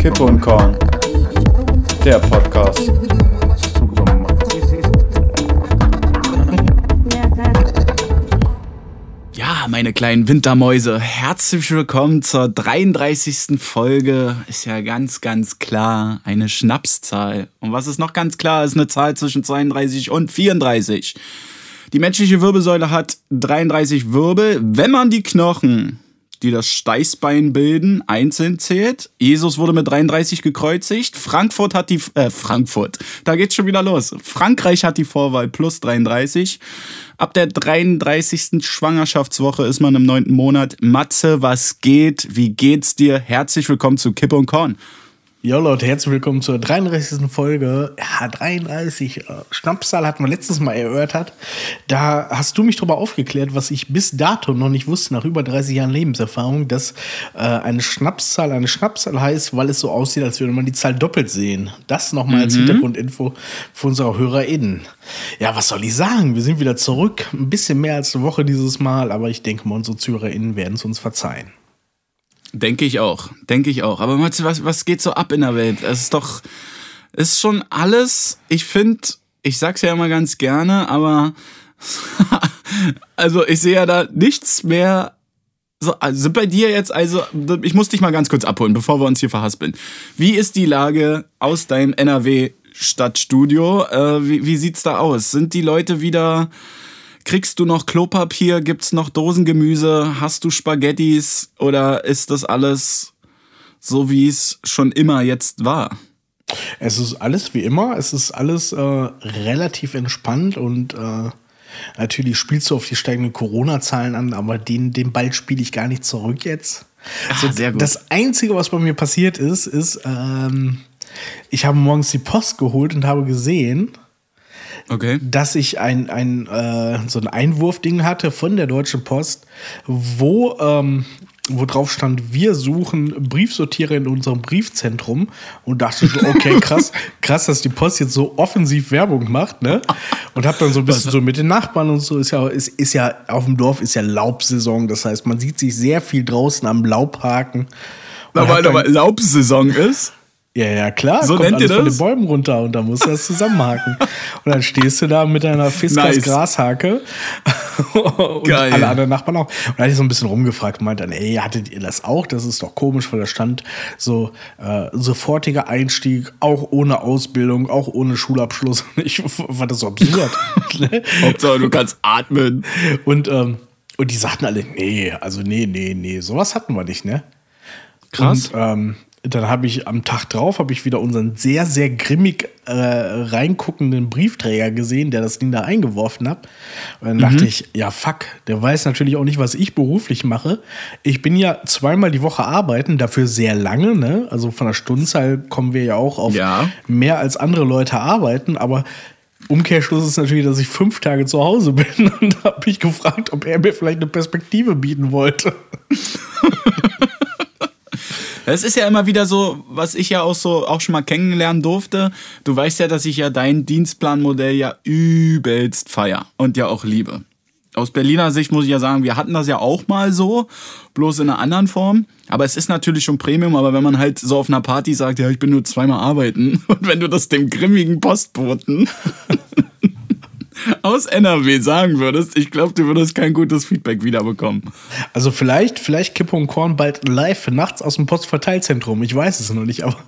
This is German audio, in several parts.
Kippe und Korn, der Podcast. Ja, meine kleinen Wintermäuse, herzlich willkommen zur 33. Folge. Ist ja ganz, ganz klar eine Schnapszahl. Und was ist noch ganz klar, ist eine Zahl zwischen 32 und 34. Die menschliche Wirbelsäule hat 33 Wirbel, wenn man die Knochen die das Steißbein bilden, einzeln zählt. Jesus wurde mit 33 gekreuzigt. Frankfurt hat die, äh, Frankfurt, da geht's schon wieder los. Frankreich hat die Vorwahl plus 33. Ab der 33. Schwangerschaftswoche ist man im neunten Monat. Matze, was geht? Wie geht's dir? Herzlich willkommen zu Kippe und Korn. Ja, Leute, herzlich willkommen zur 33. Folge. Ja, 33. Äh, Schnapszahl hatten wir letztes Mal erörtert. Da hast du mich darüber aufgeklärt, was ich bis dato noch nicht wusste, nach über 30 Jahren Lebenserfahrung, dass äh, eine Schnapszahl eine Schnapszahl heißt, weil es so aussieht, als würde man die Zahl doppelt sehen. Das nochmal als mhm. Hintergrundinfo für unsere HörerInnen. Ja, was soll ich sagen? Wir sind wieder zurück. Ein bisschen mehr als eine Woche dieses Mal, aber ich denke mal, unsere ZuhörerInnen werden es uns verzeihen. Denke ich auch, denke ich auch. Aber was, was geht so ab in der Welt? Es ist doch, es ist schon alles, ich finde, ich sag's ja immer ganz gerne, aber also ich sehe ja da nichts mehr. So, also bei dir jetzt, also ich muss dich mal ganz kurz abholen, bevor wir uns hier verhaspeln. Wie ist die Lage aus deinem NRW-Stadtstudio? Äh, wie, wie sieht's da aus? Sind die Leute wieder Kriegst du noch Klopapier? Gibt's noch Dosengemüse? Hast du Spaghettis? Oder ist das alles so, wie es schon immer jetzt war? Es ist alles wie immer. Es ist alles äh, relativ entspannt und äh, natürlich spielst du auf die steigenden Corona-Zahlen an, aber den, den Ball spiele ich gar nicht zurück jetzt. Ach, so, sehr gut. Das Einzige, was bei mir passiert ist, ist, ähm, ich habe morgens die Post geholt und habe gesehen, okay. dass ich ein, ein, äh, so ein Einwurfding hatte von der Deutschen Post, wo, ähm, wo drauf stand, wir suchen Briefsortierer in unserem Briefzentrum und dachte so, okay, krass, krass, dass die Post jetzt so offensiv Werbung macht, ne? Und hab dann so ein bisschen so mit den Nachbarn und so, ist ja, ist, ist ja, auf dem Dorf ist ja Laubsaison, das heißt, man sieht sich sehr viel draußen am Laubhaken. Aber, aber Laubsaison ist? Ja, ja, klar. So kommt nennt ihr das? von den Bäumen runter und dann musst du das zusammenhaken. und dann stehst du da mit deiner Fiskas nice. Und Geil. alle anderen Nachbarn auch. Und da hatte ich so ein bisschen rumgefragt und meinte dann, ey, hattet ihr das auch? Das ist doch komisch, weil da stand so äh, sofortiger Einstieg, auch ohne Ausbildung, auch ohne Schulabschluss. Ich fand das so absurd. Hauptsache, du kannst atmen. Und, ähm, und die sagten alle, nee, also nee, nee, nee, sowas hatten wir nicht, ne? Krass. Und, ähm, dann habe ich am Tag drauf habe ich wieder unseren sehr sehr grimmig äh, reinguckenden Briefträger gesehen, der das Ding da eingeworfen hat. Und dann mhm. dachte ich, ja fuck, der weiß natürlich auch nicht, was ich beruflich mache. Ich bin ja zweimal die Woche arbeiten, dafür sehr lange, ne? Also von der Stundenzahl kommen wir ja auch auf ja. mehr als andere Leute arbeiten, aber Umkehrschluss ist natürlich, dass ich fünf Tage zu Hause bin und da habe ich gefragt, ob er mir vielleicht eine Perspektive bieten wollte. Das ist ja immer wieder so, was ich ja auch so auch schon mal kennenlernen durfte. Du weißt ja, dass ich ja dein Dienstplanmodell ja übelst feier und ja auch liebe. Aus Berliner Sicht muss ich ja sagen, wir hatten das ja auch mal so, bloß in einer anderen Form. Aber es ist natürlich schon Premium, aber wenn man halt so auf einer Party sagt, ja, ich bin nur zweimal arbeiten und wenn du das dem grimmigen Postboten aus NRW sagen würdest, ich glaube, du würdest kein gutes Feedback wiederbekommen. Also vielleicht, vielleicht Kippe und Korn bald live nachts aus dem Postverteilzentrum. Ich weiß es noch nicht, aber.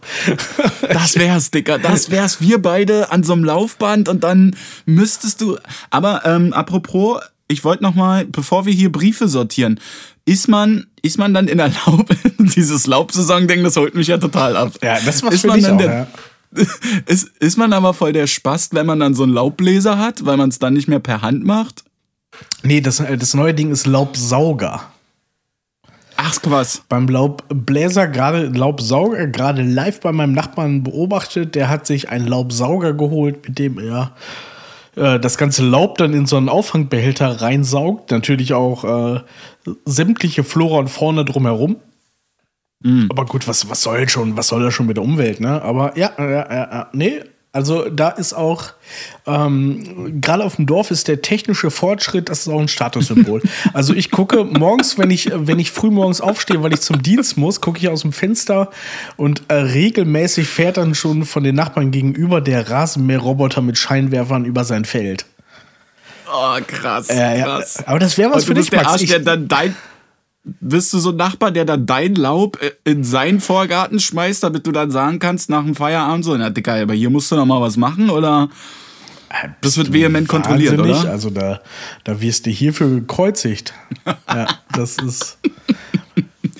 das wär's, Dicker. Das wär's. Wir beide an so einem Laufband und dann müsstest du. Aber ähm, apropos, ich wollte noch mal, bevor wir hier Briefe sortieren, ist man, ist man dann in der Laub, dieses Laubsaison-Ding, das holt mich ja total ab. Ja, das war ist für man dann auch, der, ja. Ist, ist man aber voll der Spast, wenn man dann so einen Laubbläser hat, weil man es dann nicht mehr per Hand macht? Nee, das, äh, das neue Ding ist Laubsauger. Ach was. Beim Laubbläser, gerade Laubsauger, gerade live bei meinem Nachbarn beobachtet, der hat sich einen Laubsauger geholt, mit dem er äh, das ganze Laub dann in so einen Auffangbehälter reinsaugt. Natürlich auch äh, sämtliche Flora und Fauna drumherum. Mhm. Aber gut, was, was soll schon, was soll das schon mit der Umwelt, ne? Aber ja, ja, ja, nee, Also da ist auch, ähm, gerade auf dem Dorf ist der technische Fortschritt, das ist auch ein Statussymbol. also ich gucke morgens, wenn ich, wenn ich früh morgens aufstehe, weil ich zum Dienst muss, gucke ich aus dem Fenster und äh, regelmäßig fährt dann schon von den Nachbarn gegenüber der Rasenmäherroboter mit Scheinwerfern über sein Feld. Oh, krass, Äh, ja, krass. aber das wäre was Und für dich, der Max. Arsch, Ich, der dann dein. Bist du so ein Nachbar, der dann dein Laub äh, in seinen Vorgarten schmeißt, damit du dann sagen kannst nach dem Feierabend so, na Dicker, aber hier musst du noch mal was machen oder? Das wird vehement kontrolliert, oder? Also da, da wirst du hierfür gekreuzigt. ja, das ist.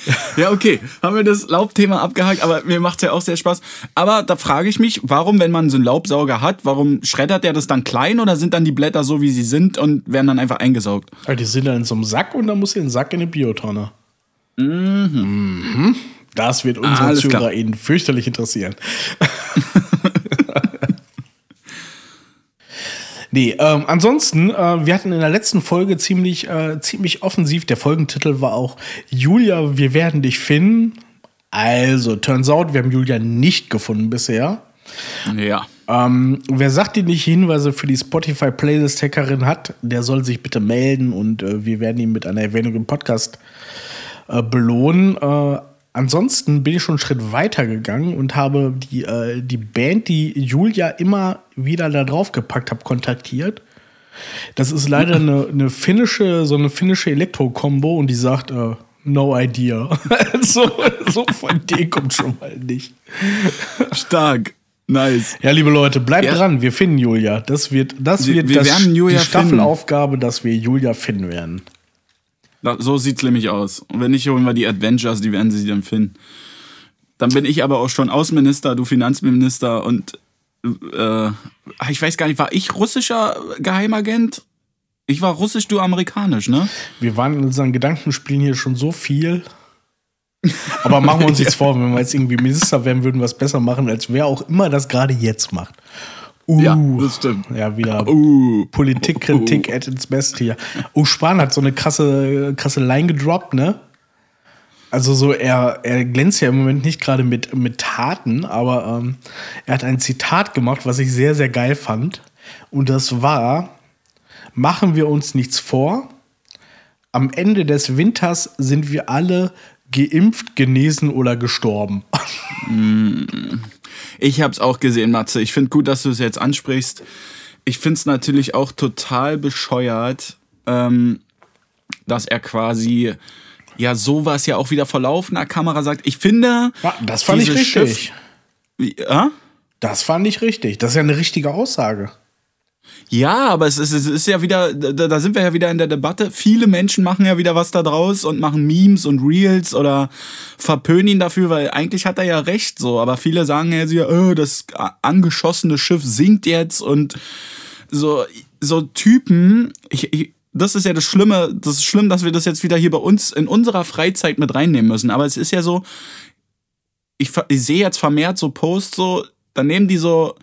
Ja, okay, haben wir das Laubthema abgehakt, aber mir macht's ja auch sehr Spaß. Aber da frage ich mich, warum, wenn man so einen Laubsauger hat, warum schreddert der das dann klein oder sind dann die Blätter so, wie sie sind und werden dann einfach eingesaugt? Ah, Die sind dann in so einem Sack und dann muss den Sack in eine Biotonne. Mhm. Das wird unsere klar. ZuhörerInnen fürchterlich interessieren. Nee, ähm, ansonsten, äh, wir hatten in der letzten Folge ziemlich, äh, ziemlich offensiv, der Folgentitel war auch Julia, wir werden dich finden. Also, turns out, wir haben Julia nicht gefunden bisher. Ja. Ähm, wer sagt die nicht Hinweise für die Spotify-Playlist-Hackerin hat, der soll sich bitte melden und äh, wir werden ihn mit einer Erwähnung im Podcast äh, belohnen. Ansonsten bin ich schon einen Schritt weiter gegangen und habe die, äh, die Band, die Julia immer wieder da drauf gepackt hat, kontaktiert. Das ist leider eine, eine finnische, so eine finnische Elektro-Kombo und die sagt, äh, no idea. so, so von denen kommt schon mal nicht. Stark. Nice. Ja, liebe Leute, bleibt Ja. dran, wir finden Julia. Das wird, das Wir- wird wir das, werden Julia die Staffelaufgabe, dass wir Julia finden werden. So sieht's nämlich aus. Und wenn nicht, holen wir die Adventures, die werden sie dann finden. Dann bin ich aber auch schon Außenminister, du Finanzminister und äh, ich weiß gar nicht, war ich russischer Geheimagent? Ich war russisch, du amerikanisch, ne? Wir waren in unseren Gedankenspielen hier schon so viel. Aber machen wir uns jetzt vor, wenn wir jetzt irgendwie Minister wären, würden wir es besser machen, als wer auch immer das gerade jetzt macht. Uh, Ja, das stimmt. Ja, wieder Uh. Politikkritik at its best hier. Oh, Spahn hat so eine krasse, krasse Line gedroppt, ne? Also so, er, er glänzt ja im Moment nicht gerade mit, mit Taten, aber ähm, er hat ein Zitat gemacht, was ich sehr, sehr geil fand. Und das war, machen wir uns nichts vor, am Ende des Winters sind wir alle geimpft, genesen oder gestorben. Ich hab's auch gesehen, Matze. Ich finde gut, dass du es jetzt ansprichst. Ich find's natürlich auch total bescheuert, ähm, dass er quasi ja sowas ja auch wieder vor laufender Kamera sagt. Ich finde. Ja, das fand ich richtig. Schiff- Wie, äh? Das fand ich richtig. Das ist ja eine richtige Aussage. Ja, aber es ist, es ist ja wieder, da, sind wir ja wieder in der Debatte. Viele Menschen machen ja wieder was da draus und machen Memes und Reels oder verpönen ihn dafür, weil eigentlich hat er ja recht so. Aber viele sagen ja, so, äh, das angeschossene Schiff sinkt jetzt und so, so Typen, ich, ich, das ist ja das Schlimme, das ist schlimm, dass wir das jetzt wieder hier bei uns in unserer Freizeit mit reinnehmen müssen. Aber es ist ja so, ich, ich sehe jetzt vermehrt so Posts so, dann nehmen die so,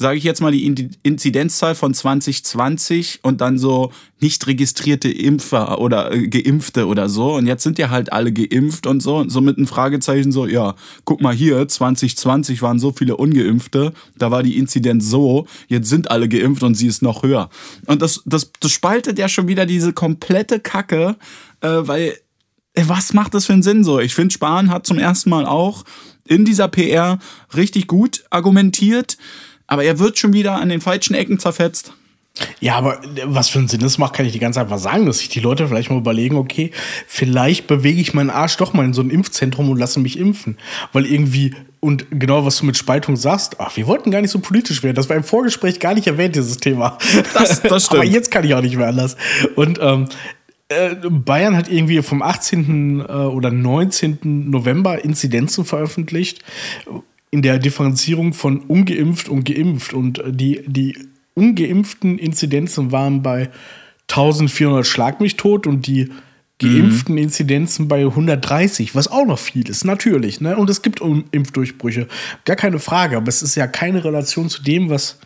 sage ich jetzt mal, die In- Inzidenzzahl von 2020 und dann so nicht registrierte Impfer oder äh, Geimpfte oder so. Und jetzt sind ja halt alle geimpft und so. Und so mit einem Fragezeichen so, ja, guck mal hier, 2020 waren so viele Ungeimpfte, da war die Inzidenz so, jetzt sind alle geimpft und sie ist noch höher. Und das, das, das spaltet ja schon wieder diese komplette Kacke, äh, weil Ey, was macht das für einen Sinn so? Ich finde, Spahn hat zum ersten Mal auch in dieser PR richtig gut argumentiert, aber er wird schon wieder an den falschen Ecken zerfetzt. Ja, aber was für einen Sinn das macht, kann ich dir ganz einfach sagen, dass sich die Leute vielleicht mal überlegen, okay, vielleicht bewege ich meinen Arsch doch mal in so ein Impfzentrum und lasse mich impfen. Weil irgendwie, und genau was du mit Spaltung sagst, ach, wir wollten gar nicht so politisch werden. Das war im Vorgespräch gar nicht erwähnt, dieses Thema. Das- das stimmt. aber jetzt kann ich auch nicht mehr anders. Und ähm, äh, Bayern hat irgendwie vom 18. äh, oder 19. November Inzidenzen veröffentlicht in der Differenzierung von ungeimpft und geimpft. Und äh, die, die ungeimpften Inzidenzen waren bei 1400 Schlag mich tot und die geimpften Inzidenzen bei 130, was auch noch viel ist, natürlich. Ne? Und es gibt Impfdurchbrüche, gar keine Frage, aber es ist ja keine Relation zu dem, was,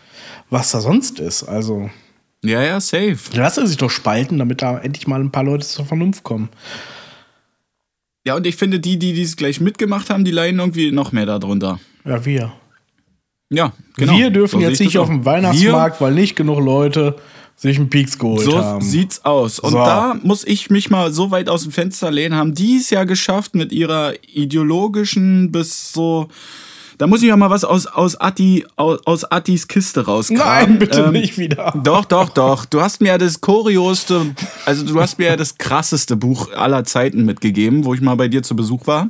was da sonst ist. Also Ja, ja, safe. lass er sich doch spalten, damit da endlich mal ein paar Leute zur Vernunft kommen. Ja, und ich finde, die, die dies gleich mitgemacht haben, die leiden irgendwie noch mehr darunter. Ja, wir. Ja, genau. Wir dürfen So jetzt ich nicht auf dem Weihnachtsmarkt, weil nicht genug Leute sich einen Peaks geholt So haben. sieht's aus. Und So. da muss ich mich mal so weit aus dem Fenster lehnen, haben die es ja geschafft mit ihrer ideologischen bis so. Da muss ich ja mal was aus, aus, Atti, aus, aus Attis Kiste rauskramen. Nein, bitte Ähm, nicht wieder. Doch, doch, doch. Du hast mir ja das kurioste, also du hast mir ja das krasseste Buch aller Zeiten mitgegeben, wo ich mal bei dir zu Besuch war.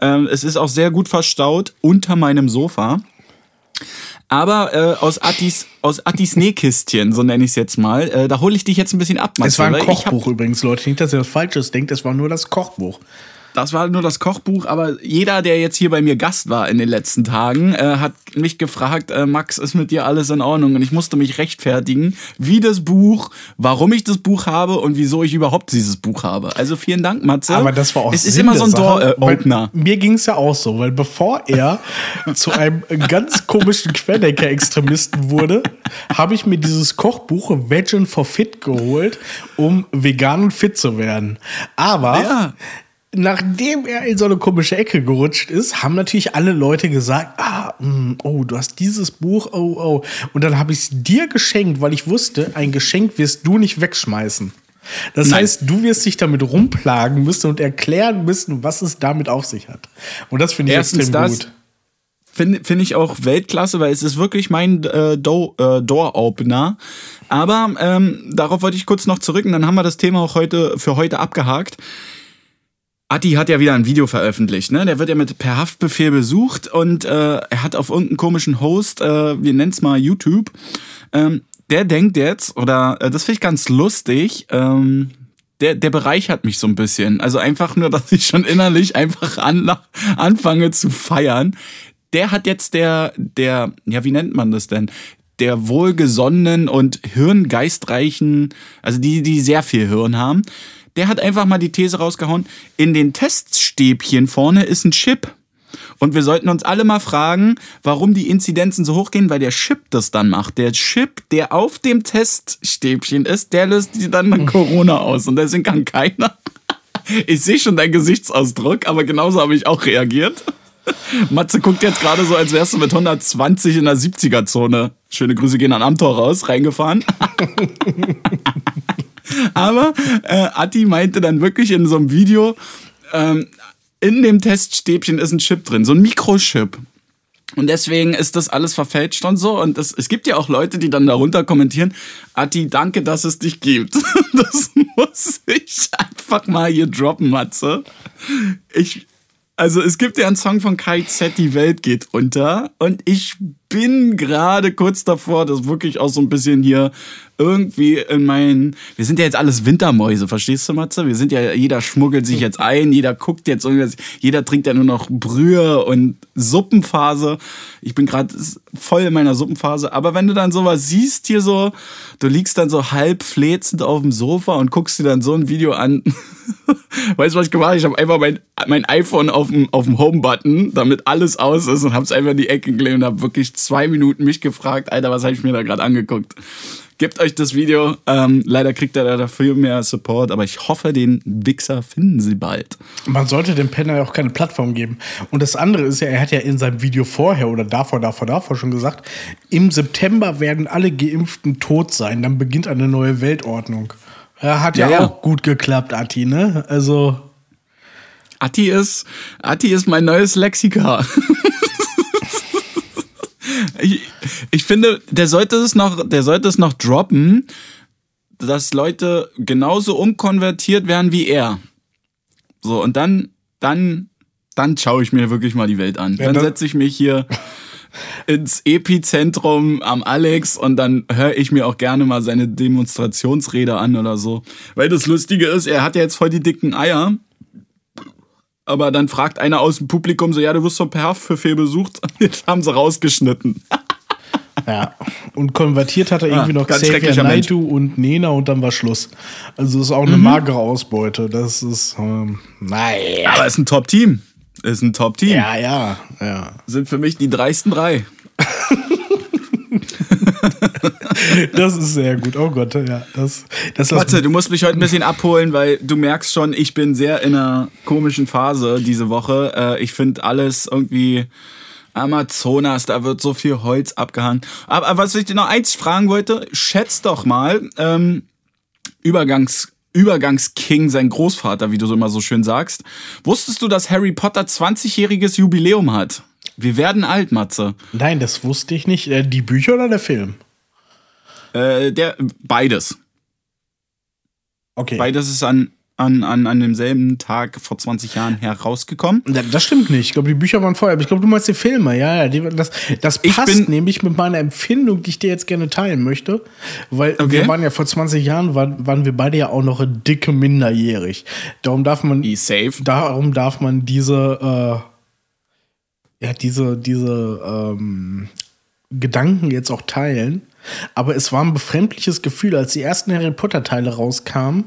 Ähm, es ist auch sehr gut verstaut unter meinem Sofa. Aber äh, aus Attis, aus Attis Nähkistchen, so nenne ich es jetzt mal, äh, da hole ich dich jetzt ein bisschen ab. Es war ein Kochbuch übrigens, Leute. Nicht, dass ihr was Falsches denkt, es war nur das Kochbuch. Das war nur das Kochbuch, aber jeder, der jetzt hier bei mir Gast war in den letzten Tagen, äh, hat mich gefragt, äh, Max, ist mit dir alles in Ordnung? Und ich musste mich rechtfertigen, wie das Buch, warum ich das Buch habe und wieso ich überhaupt dieses Buch habe. Also vielen Dank, Matze. Aber das war auch Es ist Sinn immer so ein Door-Opener. Mir ging es ja auch so, weil bevor er zu einem ganz komischen Querdenker-Extremisten wurde, habe ich mir dieses Kochbuch Vegan for Fit geholt, um vegan und fit zu werden. Aber Ja. Nachdem er in so eine komische Ecke gerutscht ist, haben natürlich alle Leute gesagt, ah, mh, oh, du hast dieses Buch, oh, oh. Und dann habe ich es dir geschenkt, weil ich wusste, ein Geschenk wirst du nicht wegschmeißen. Das Nein. heißt, du wirst dich damit rumplagen müssen und erklären müssen, was es damit auf sich hat. Und das finde ich Erstens extrem gut. Finde find ich auch Weltklasse, weil es ist wirklich mein äh, Do äh, Door-Opener. Aber ähm, darauf wollte ich kurz noch zurück und dann haben wir das Thema auch heute für heute abgehakt. Atti hat ja wieder ein Video veröffentlicht, ne? Der wird ja mit per Haftbefehl besucht und äh, er hat auf irgendeinen komischen Host, äh, wir nennen es mal YouTube, ähm, der denkt jetzt, oder äh, das finde ich ganz lustig, ähm, der, der bereichert mich so ein bisschen. Also einfach nur, dass ich schon innerlich einfach an, anfange zu feiern. Der hat jetzt der, der, ja, wie nennt man das denn? Der wohlgesonnenen und hirngeistreichen, also die, die sehr viel Hirn haben, der hat einfach mal die These rausgehauen, in den Teststäbchen vorne ist ein Chip. Und wir sollten uns alle mal fragen, warum die Inzidenzen so hochgehen, weil der Chip das dann macht. Der Chip, der auf dem Teststäbchen ist, der löst dann Corona aus. Und deswegen kann keiner. Ich sehe schon deinen Gesichtsausdruck, aber genauso habe ich auch reagiert. Matze guckt jetzt gerade so, als wärst du mit 120 in der 70er-Zone. Schöne Grüße gehen an Amtor raus, reingefahren. Aber äh, Atti meinte dann wirklich in so einem Video, ähm, in dem Teststäbchen ist ein Chip drin, so ein Mikrochip. Und deswegen ist das alles verfälscht und so. Und das, es gibt ja auch Leute, die dann darunter kommentieren, Atti, danke, dass es dich gibt. Das muss ich einfach mal hier droppen, Matze. Ich, also es gibt ja einen Song von Kai Z, Die Welt geht unter. Und ich bin gerade kurz davor, das wirklich auch so ein bisschen hier irgendwie in meinen. Wir sind ja jetzt alles Wintermäuse, verstehst du, Matze? Wir sind ja, jeder schmuggelt sich jetzt ein, jeder guckt jetzt irgendwas, jeder trinkt ja nur noch Brühe und Suppenphase. Ich bin gerade voll in meiner Suppenphase. Aber wenn du dann sowas siehst hier so, du liegst dann so halb flezend auf dem Sofa und guckst dir dann so ein Video an. weißt du, was ich gemacht habe? Ich habe einfach mein, mein iPhone auf dem, auf dem Home-Button, damit alles aus ist und habe es einfach in die Ecke gelegt und habe wirklich zwei Minuten mich gefragt, Alter, was habe ich mir da gerade angeguckt? Gebt euch das Video. Ähm, leider kriegt er dafür mehr Support, aber ich hoffe, den Wichser finden sie bald. Man sollte dem Penner ja auch keine Plattform geben. Und das andere ist ja, er hat ja in seinem Video vorher oder davor, davor, davor schon gesagt, im September werden alle Geimpften tot sein, dann beginnt eine neue Weltordnung. Ja, hat ja, Ja, ja. auch gut geklappt, Ati, ne? Also, Atti ist, Atti ist mein neues Lexika. ich, ich finde, der sollte es noch, der sollte es noch droppen, dass Leute genauso umkonvertiert werden wie er. So, und dann, dann, dann schaue ich mir wirklich mal die Welt an. Ja, dann setze ich mich hier ins Epizentrum am Alex und dann höre ich mir auch gerne mal seine Demonstrationsrede an oder so. Weil das Lustige ist, er hat ja jetzt voll die dicken Eier. Aber dann fragt einer aus dem Publikum so, ja, du wirst vom Perf für viel besucht. Jetzt haben sie rausgeschnitten. ja. Und konvertiert hat er irgendwie noch ganz Xavier. Naidoo und Nena und dann war Schluss. Also, ist auch eine magere Ausbeute. Das ist, ähm, naja. Aber ist ein Top-Team. Ist ein Top-Team. Ja, ja, ja. Sind für mich die dreisten drei. Das ist sehr gut. Oh Gott, ja. Das, das Warte, du musst mich heute ein bisschen abholen, weil du merkst schon, ich bin sehr in einer komischen Phase diese Woche. Äh, Ich finde alles irgendwie Amazonas, da wird so viel Holz abgehangen. Aber, aber was ich dir noch eins fragen wollte, schätz doch mal, ähm, Übergangs, Übergangsking, sein Großvater, wie du so immer so schön sagst. Wusstest du, dass Harry Potter 20-jähriges Jubiläum hat? Wir werden alt, Matze. Nein, das wusste ich nicht. Äh, die Bücher oder der Film? Äh, der, beides. Okay. Beides ist an, an, an, an demselben Tag vor 20 Jahren herausgekommen. Das stimmt nicht. Ich glaube, die Bücher waren vorher. Aber ich glaube, du meinst die Filme. Ja, ja. Die, das, das Ich passt bin- nämlich mit meiner Empfindung, die ich dir jetzt gerne teilen möchte. Weil Okay. wir waren ja vor 20 Jahren, waren, waren wir beide ja auch noch dicke minderjährig. Darum darf man, E safe. darum darf man diese, äh, ja, diese, diese ähm, Gedanken jetzt auch teilen. Aber es war ein befremdliches Gefühl, als die ersten Harry Potter-Teile rauskamen,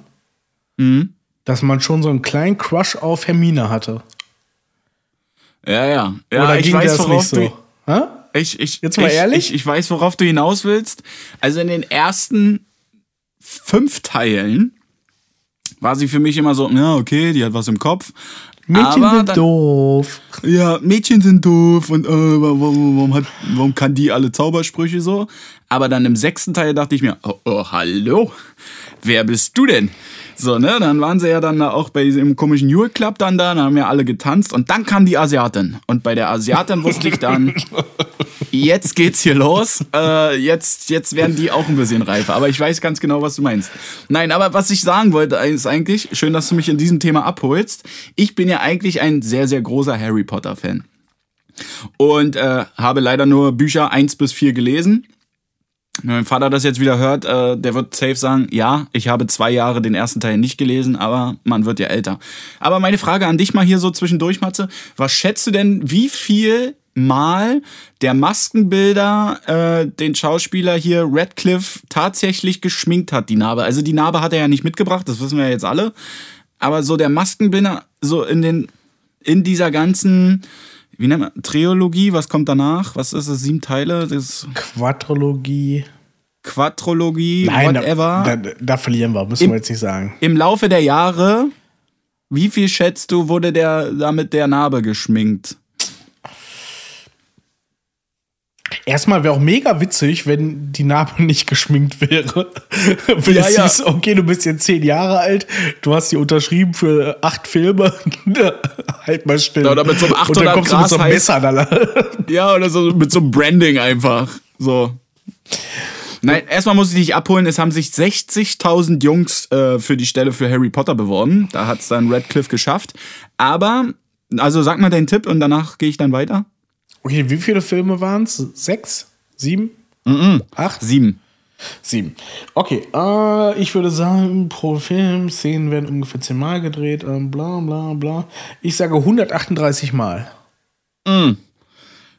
Mhm. Dass man schon so einen kleinen Crush auf Hermine hatte. Ja, ja. ja Oder ich ging weiß, das nicht so? du. Ich, ich, Jetzt mal ich, ehrlich? Ich, ich weiß, worauf du hinaus willst. Also in den ersten fünf Teilen war sie für mich immer so, ja, okay, die hat was im Kopf. Mädchen Aber sind dann- doof. Ja, Mädchen sind doof und äh, warum, warum, hat, warum kann die alle Zaubersprüche so? Aber dann im sechsten Teil dachte ich mir, oh, oh hallo, wer bist du denn? So, ne, dann waren sie ja dann da auch bei diesem komischen Jule Club dann da, dann haben ja alle getanzt und dann kam die Asiatin. Und bei der Asiatin wusste ich dann, jetzt geht's hier los, äh, jetzt, jetzt werden die auch ein bisschen reifer. Aber ich weiß ganz genau, was du meinst. Nein, aber was ich sagen wollte, ist eigentlich, schön, dass du mich in diesem Thema abholst. Ich bin ja eigentlich ein sehr, sehr großer Harry Potter-Fan. Und äh, habe leider nur Bücher 1 bis 4 gelesen. Wenn mein Vater das jetzt wieder hört, äh, der wird safe sagen, ja, ich habe zwei Jahre den ersten Teil nicht gelesen, aber man wird ja älter. Aber meine Frage an dich mal hier so zwischendurch, Matze, was schätzt du denn, wie viel Mal der Maskenbilder äh, den Schauspieler hier Radcliffe tatsächlich geschminkt hat, die Narbe? Also die Narbe hat er ja nicht mitgebracht, das wissen wir ja jetzt alle. Aber so der Maskenbilder, so in den, in dieser ganzen, wie nennt man, Trilogie, was kommt danach? Was ist das, sieben Teile? Das Quadrologie. Quadrologie, Nein, da, whatever. da, da verlieren wir, müssen Im- wir jetzt nicht sagen. Im Laufe der Jahre, wie viel schätzt du, wurde der damit der Narbe geschminkt? Erstmal wäre auch mega witzig, wenn die Narbe nicht geschminkt wäre. wenn Ja, es ja. hieß, okay, du bist jetzt zehn Jahre alt, du hast die unterschrieben für acht Filme. halt mal still. Ja, oder mit so einem Und dann 800 kommst du mit so einem Messer. Ja, oder so mit so einem Branding einfach. So. Nein, erstmal muss ich dich abholen. Es haben sich 60.000 Jungs äh, für die Stelle für Harry Potter beworben. Da hat es dann Radcliffe geschafft. Aber, also sag mal deinen Tipp und danach gehe ich dann weiter. Okay, wie viele Filme waren es? Sechs? Sieben? Acht? Sieben. Sieben. Okay, äh, ich würde sagen, pro Film, Szenen werden ungefähr zehnmal gedreht, ähm, bla bla bla. Ich sage 138 Mal.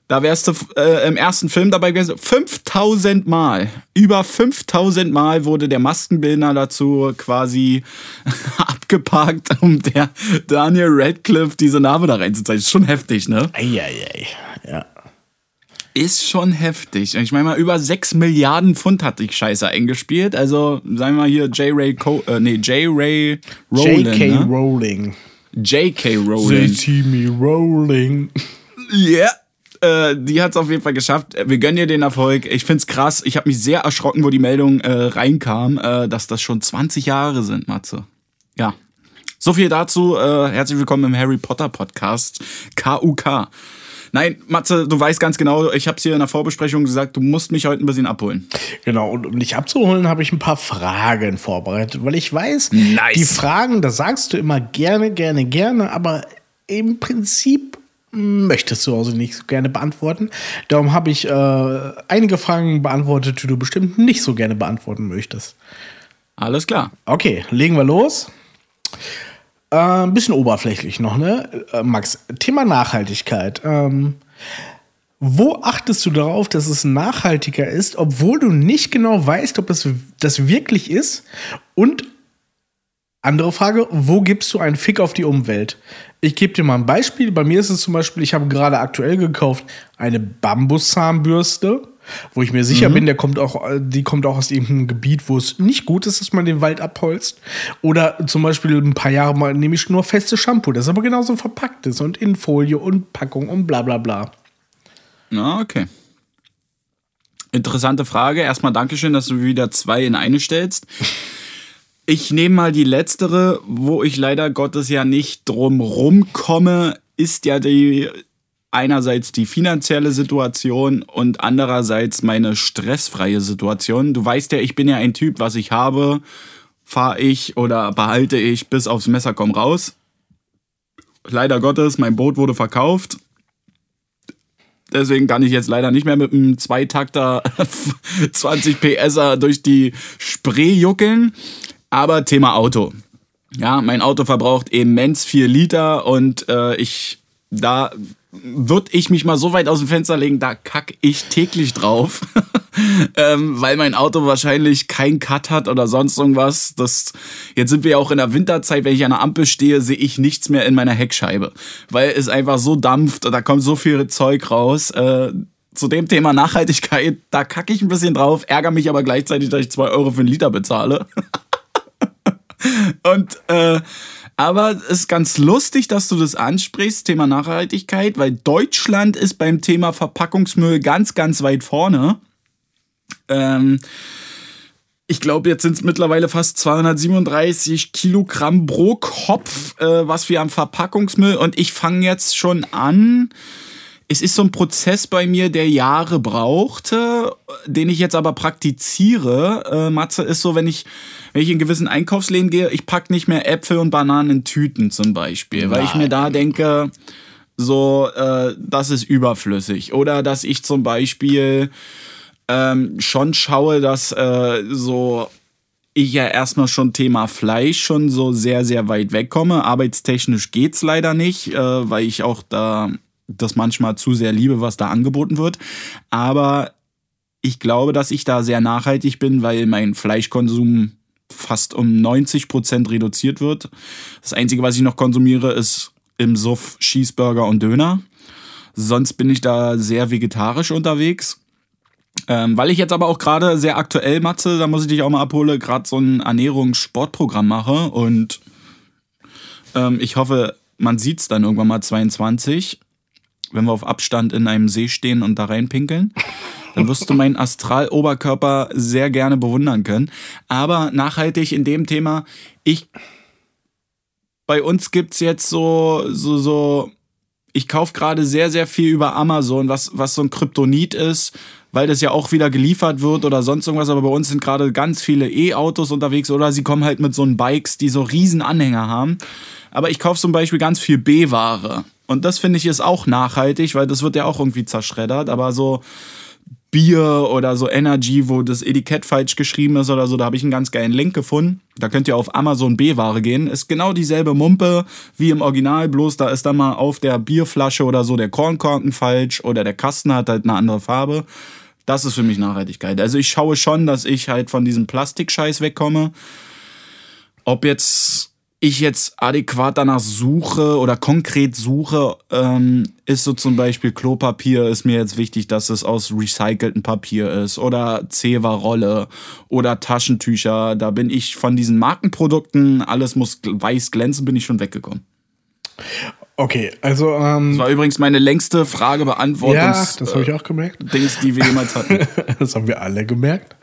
Da wärst du äh, im ersten Film dabei gewesen. 5000 Mal. Über 5000 Mal wurde der Maskenbildner dazu quasi abgepackt, um der Daniel Radcliffe diese Narbe da reinzuzeichnen. Ist schon heftig, ne? Eieiei. Ja. Ist schon heftig. Ich meine mal, über 6 Milliarden Pfund hat die Scheiße eingespielt. Also, sagen wir mal hier J. Ray, Co äh, nee, J. Ray Rowland. J.K. ne? Rowling. J.K. They Rowland. see me rolling. Yeah. Äh, die hat es auf jeden Fall geschafft. Äh, Wir gönnen ihr den Erfolg. Ich find's krass. Ich habe mich sehr erschrocken, wo die Meldung äh, reinkam, äh, dass das schon 20 Jahre sind, Matze. Ja. So viel dazu. Äh, herzlich willkommen im Harry Potter Podcast. KUK. Nein, Matze, du weißt ganz genau, ich habe es hier in der Vorbesprechung gesagt, du musst mich heute ein bisschen abholen. Genau, und um dich abzuholen, habe ich ein paar Fragen vorbereitet, weil ich weiß, Nice. die Fragen, das sagst du immer gerne, gerne, gerne, aber im Prinzip möchtest du also nicht so gerne beantworten. Darum habe ich äh, einige Fragen beantwortet, die du bestimmt nicht so gerne beantworten möchtest. Alles klar. Okay, legen wir los. Äh, ein bisschen oberflächlich noch, ne? Äh, Max, Thema Nachhaltigkeit. Ähm, wo achtest du darauf, dass es nachhaltiger ist, obwohl du nicht genau weißt, ob es das wirklich ist? Und andere Frage, wo gibst du einen Fick auf die Umwelt? Ich gebe dir mal ein Beispiel. Bei mir ist es zum Beispiel, ich habe gerade aktuell gekauft eine Bambuszahnbürste, wo ich mir sicher bin, der kommt auch, die kommt auch aus irgendeinem Gebiet, wo es nicht gut ist, dass man den Wald abholzt. Oder zum Beispiel ein paar Jahre mal nehme ich nur festes Shampoo, das aber genauso verpackt ist und in Folie und Packung und bla bla bla. Ja, okay. Interessante Frage. Erstmal Dankeschön, dass du wieder zwei in eine stellst. Ich nehme mal die letztere, wo ich leider Gottes ja nicht drum rumkomme, ist ja die einerseits die finanzielle Situation und andererseits meine stressfreie Situation. Du weißt ja, ich bin ja ein Typ, was ich habe, fahre ich oder behalte ich bis aufs Messer komm raus. Leider Gottes, mein Boot wurde verkauft. Deswegen kann ich jetzt leider nicht mehr mit einem Zweitakter 20 PSer durch die Spree juckeln. Aber Thema Auto. Ja, mein Auto verbraucht immens viel Liter und äh, ich da würde ich mich mal so weit aus dem Fenster legen, da kack ich täglich drauf. ähm, weil mein Auto wahrscheinlich keinen Cut hat oder sonst irgendwas. Das, jetzt sind wir ja auch in der Winterzeit, wenn ich an der Ampel stehe, sehe ich nichts mehr in meiner Heckscheibe. Weil es einfach so dampft und da kommt so viel Zeug raus. Äh, zu dem Thema Nachhaltigkeit, da kacke ich ein bisschen drauf, ärgere mich aber gleichzeitig, dass ich zwei Euro für einen Liter bezahle. und äh, aber es ist ganz lustig, dass du das ansprichst, Thema Nachhaltigkeit, weil Deutschland ist beim Thema Verpackungsmüll ganz, ganz weit vorne. Ähm, ich glaube, jetzt sind es mittlerweile fast 237 Kilogramm pro Kopf, äh, was wir am Verpackungsmüll. Und ich fange jetzt schon an, es ist so ein Prozess bei mir, der Jahre brauchte, den ich jetzt aber praktiziere. Äh, Matze ist so, wenn ich, wenn ich in gewissen Einkaufsläden gehe, ich packe nicht mehr Äpfel und Bananen in Tüten zum Beispiel, Nein. weil ich mir da denke, so, äh, das ist überflüssig. Oder dass ich zum Beispiel ähm, schon schaue, dass äh, so ich ja erstmal schon Thema Fleisch schon so sehr, sehr weit wegkomme. Arbeitstechnisch geht's leider nicht, äh, weil ich auch da das manchmal zu sehr liebe, was da angeboten wird. Aber ich glaube, dass ich da sehr nachhaltig bin, weil mein Fleischkonsum fast um 90 Prozent reduziert wird. Das Einzige, was ich noch konsumiere, ist im Suff Cheeseburger und Döner. Sonst bin ich da sehr vegetarisch unterwegs. Ähm, weil ich jetzt aber auch gerade sehr aktuell, Matze, da muss ich dich auch mal abholen, gerade so ein Ernährungssportprogramm mache und ähm, ich hoffe, man sieht es dann irgendwann mal 22 wenn wir auf Abstand in einem See stehen und da reinpinkeln, dann wirst du meinen Astraloberkörper sehr gerne bewundern können. Aber nachhaltig in dem Thema, ich, bei uns gibt's jetzt so, so, so, ich kaufe gerade sehr, sehr viel über Amazon, was, was so ein Kryptonit ist, weil das ja auch wieder geliefert wird oder sonst irgendwas. Aber bei uns sind gerade ganz viele E-Autos unterwegs oder sie kommen halt mit so Bikes, die so riesen Anhänger haben. Aber ich kaufe zum Beispiel ganz viel B-Ware. Und das finde ich ist auch nachhaltig, weil das wird ja auch irgendwie zerschreddert. Aber so Bier oder so Energy, wo das Etikett falsch geschrieben ist oder so, da habe ich einen ganz geilen Link gefunden. Da könnt ihr auf Amazon B-Ware gehen. Ist genau dieselbe Mumpe wie im Original, bloß da ist dann mal auf der Bierflasche oder so der Kornkorken falsch oder der Kasten hat halt eine andere Farbe. Das ist für mich Nachhaltigkeit. Also ich schaue schon, dass ich halt von diesem Plastikscheiß wegkomme. Ob jetzt ich jetzt adäquat danach suche oder konkret suche, ähm, ist so zum Beispiel Klopapier, ist mir jetzt wichtig, dass es aus recyceltem Papier ist oder Zewa-Rolle oder Taschentücher. Da bin ich von diesen Markenprodukten, alles muss weiß glänzen, bin ich schon weggekommen. Okay, also. Ähm, das war übrigens meine längste Frage beantwortet. Ja, das habe ich auch gemerkt. Dings, die wir jemals hatten. das haben wir alle gemerkt.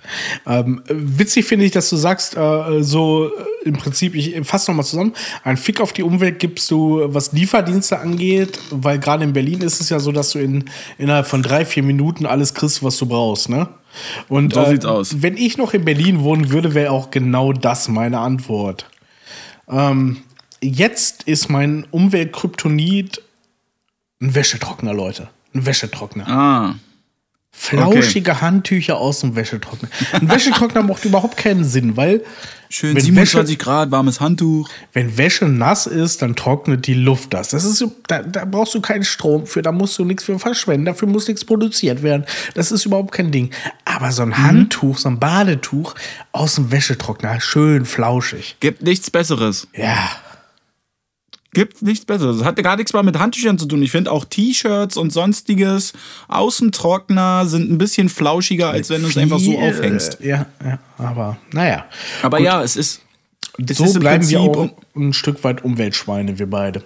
Ähm, witzig finde ich, dass du sagst, äh, so äh, im Prinzip, ich fasse nochmal zusammen, ein Fick auf die Umwelt gibst du, was Lieferdienste angeht, weil gerade in Berlin ist es ja so, dass du in, innerhalb von drei, vier Minuten alles kriegst, was du brauchst, ne? Und so äh, sieht's aus. wenn ich noch in Berlin wohnen würde, wäre auch genau das meine Antwort. Ähm, jetzt ist mein Umweltkryptonit ein Wäschetrockner, Leute. Ein Wäschetrockner. Ah. Flauschige okay. Handtücher aus dem Wäschetrockner. Ein Wäschetrockner macht überhaupt keinen Sinn, weil. Schön 27 Wäsche, Grad, warmes Handtuch. Wenn Wäsche nass ist, dann trocknet die Luft das. Das ist, da, da brauchst du keinen Strom für, da musst du nichts für verschwenden, dafür muss nichts produziert werden. Das ist überhaupt kein Ding. Aber so ein mhm. Handtuch, so ein Badetuch aus dem Wäschetrockner, schön flauschig. Gibt nichts Besseres. Ja gibt nichts Besseres. Das hat gar nichts mal mit Handtüchern zu tun. Ich finde auch T-Shirts und sonstiges Außentrockner sind ein bisschen flauschiger, als wenn du es einfach so aufhängst. Ja, ja, aber naja. Aber Gut. ja, es ist. Es so ist bleiben wir auch ein Stück weit Umweltschweine, wir beide.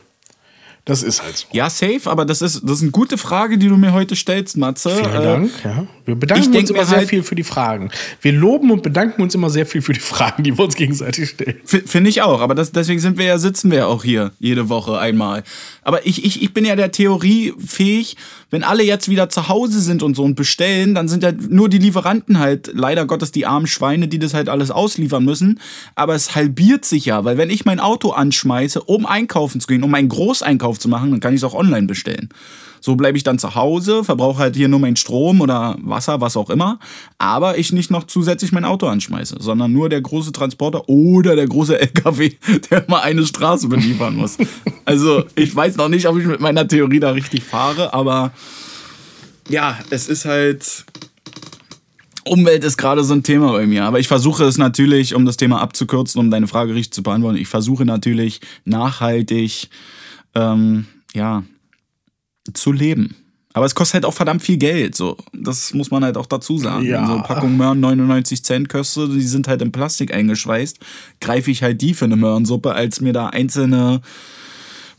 Das ist halt so. Ja, safe, aber das ist, das ist eine gute Frage, die du mir heute stellst, Matze. Vielen Äh, Dank. Ja. Wir bedanken uns immer sehr halt- viel für die Fragen. Wir loben und bedanken uns immer sehr viel für die Fragen, die wir uns gegenseitig stellen. Finde ich auch, aber das, deswegen sind wir ja, sitzen wir ja auch hier jede Woche einmal. Aber ich, ich, ich bin ja der Theorie fähig, wenn alle jetzt wieder zu Hause sind und so und bestellen, dann sind ja nur die Lieferanten halt leider Gottes die armen Schweine, die das halt alles ausliefern müssen. Aber es halbiert sich ja, weil wenn ich mein Auto anschmeiße, um einkaufen zu gehen, um einen Großeinkauf zu machen, dann kann ich es auch online bestellen. So bleibe ich dann zu Hause, verbrauche halt hier nur meinen Strom oder Wasser, was auch immer, aber ich nicht noch zusätzlich mein Auto anschmeiße, sondern nur der große Transporter oder der große LKW, der mal eine Straße beliefern muss. Also ich weiß noch nicht, ob ich mit meiner Theorie da richtig fahre, aber ja, es ist halt. Umwelt ist gerade so ein Thema bei mir, aber ich versuche es natürlich, um das Thema abzukürzen, um deine Frage richtig zu beantworten, ich versuche natürlich nachhaltig, ähm, ja, zu leben. Aber es kostet halt auch verdammt viel Geld. So. Das muss man halt auch dazu sagen. Ja. So eine Packung Möhren 99 Cent kostet, die sind halt in Plastik eingeschweißt. Greife ich halt die für eine Möhrensuppe, als mir da einzelne,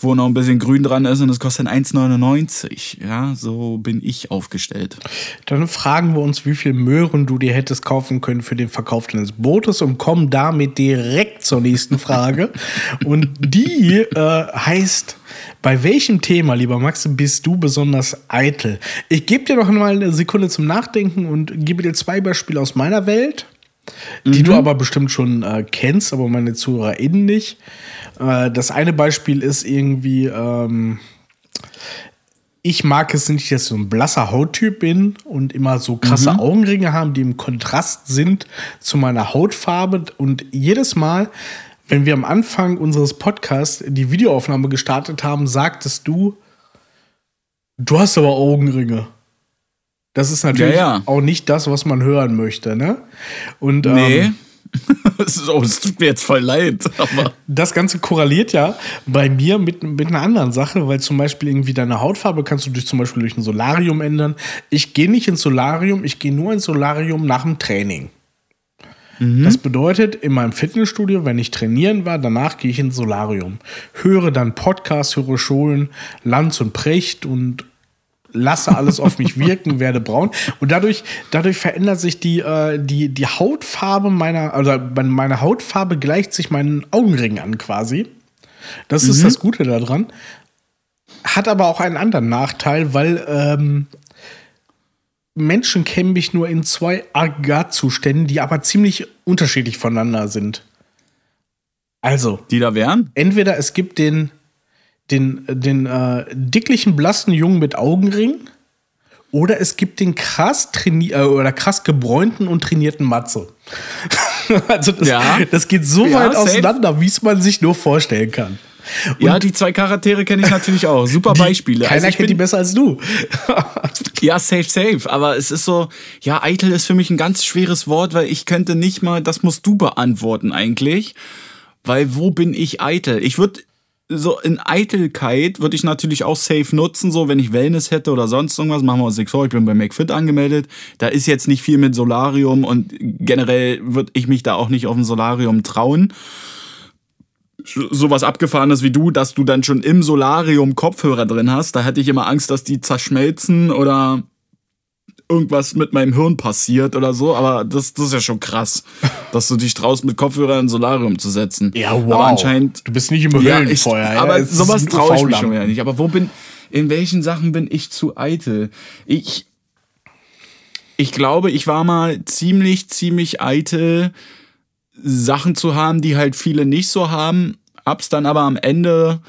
wo noch ein bisschen grün dran ist und das kostet 1,99. Ja, so bin ich aufgestellt. Dann fragen wir uns, wie viel Möhren du dir hättest kaufen können für den Verkauf deines Bootes und kommen damit direkt zur nächsten Frage. und die äh, heißt, bei welchem Thema, lieber Max, bist du besonders eitel? Ich gebe dir noch mal eine Sekunde zum Nachdenken und gebe dir zwei Beispiele aus meiner Welt, die du aber bestimmt schon äh, kennst, aber meine ZuhörerInnen nicht. Äh, das eine Beispiel ist irgendwie, ähm, ich mag es nicht, dass ich so ein blasser Hauttyp bin und immer so krasse Augenringe haben, die im Kontrast sind zu meiner Hautfarbe. Und jedes Mal, wenn wir am Anfang unseres Podcasts die Videoaufnahme gestartet haben, sagtest du, du hast aber Augenringe. Das ist natürlich Ja, ja. auch nicht das, was man hören möchte, ne? Und Nee. ähm, Es oh, tut mir jetzt voll leid. Aber das Ganze korreliert ja bei mir mit, mit einer anderen Sache, weil zum Beispiel irgendwie deine Hautfarbe kannst du durch zum Beispiel durch ein Solarium ändern. Ich gehe nicht ins Solarium, ich gehe nur ins Solarium nach dem Training. Das bedeutet, in meinem Fitnessstudio, wenn ich trainieren war, danach gehe ich ins Solarium. Höre dann Podcasts, höre Schulen, Lanz und Precht und lasse alles auf mich wirken, werde braun. Und dadurch, dadurch verändert sich die, äh, die, die Hautfarbe meiner, also meine Hautfarbe gleicht sich meinen Augenringen an quasi. Das ist das Gute daran. Hat aber auch einen anderen Nachteil, weil ähm, Menschen kennen mich nur in zwei Aggregatzuständen, die aber ziemlich unterschiedlich voneinander sind. Also, die da wären? entweder es gibt den, den, den äh, dicklichen, blassen Jungen mit Augenring oder es gibt den krass traini äh, oder krass gebräunten und trainierten Matze. also das, Ja. das geht so Ja, weit auseinander, wie es man sich nur vorstellen kann. ja, die zwei Charaktere kenne ich natürlich auch. Super Beispiele. Keiner Also ich kennt die besser als du. Ja, safe, safe. Aber es ist so, ja, eitel ist für mich ein ganz schweres Wort, weil ich könnte nicht mal, das musst du beantworten eigentlich. Weil wo bin ich eitel? Ich würde so in Eitelkeit würde ich natürlich auch safe nutzen, so wenn ich Wellness hätte oder sonst irgendwas, machen wir uns nichts vor, ich bin bei McFit angemeldet. Da ist jetzt nicht viel mit Solarium und generell würde ich mich da auch nicht auf ein Solarium trauen. Sowas abgefahrenes wie du, dass du dann schon im Solarium Kopfhörer drin hast, da hatte ich immer Angst, dass die zerschmelzen oder irgendwas mit meinem Hirn passiert oder so, aber das, das ist ja schon krass, dass du dich traust, mit Kopfhörer in Solarium zu setzen. Ja, wow. Aber anscheinend. du bist nicht im Ja, ich, Höhlenfeuer. ja. aber Es ist sowas traue ich mich schon wieder nicht. Aber wo bin, in welchen Sachen bin ich zu eitel? Ich, ich glaube, ich war mal ziemlich, ziemlich eitel, Sachen zu haben, die halt viele nicht so haben. Hab's dann aber am Ende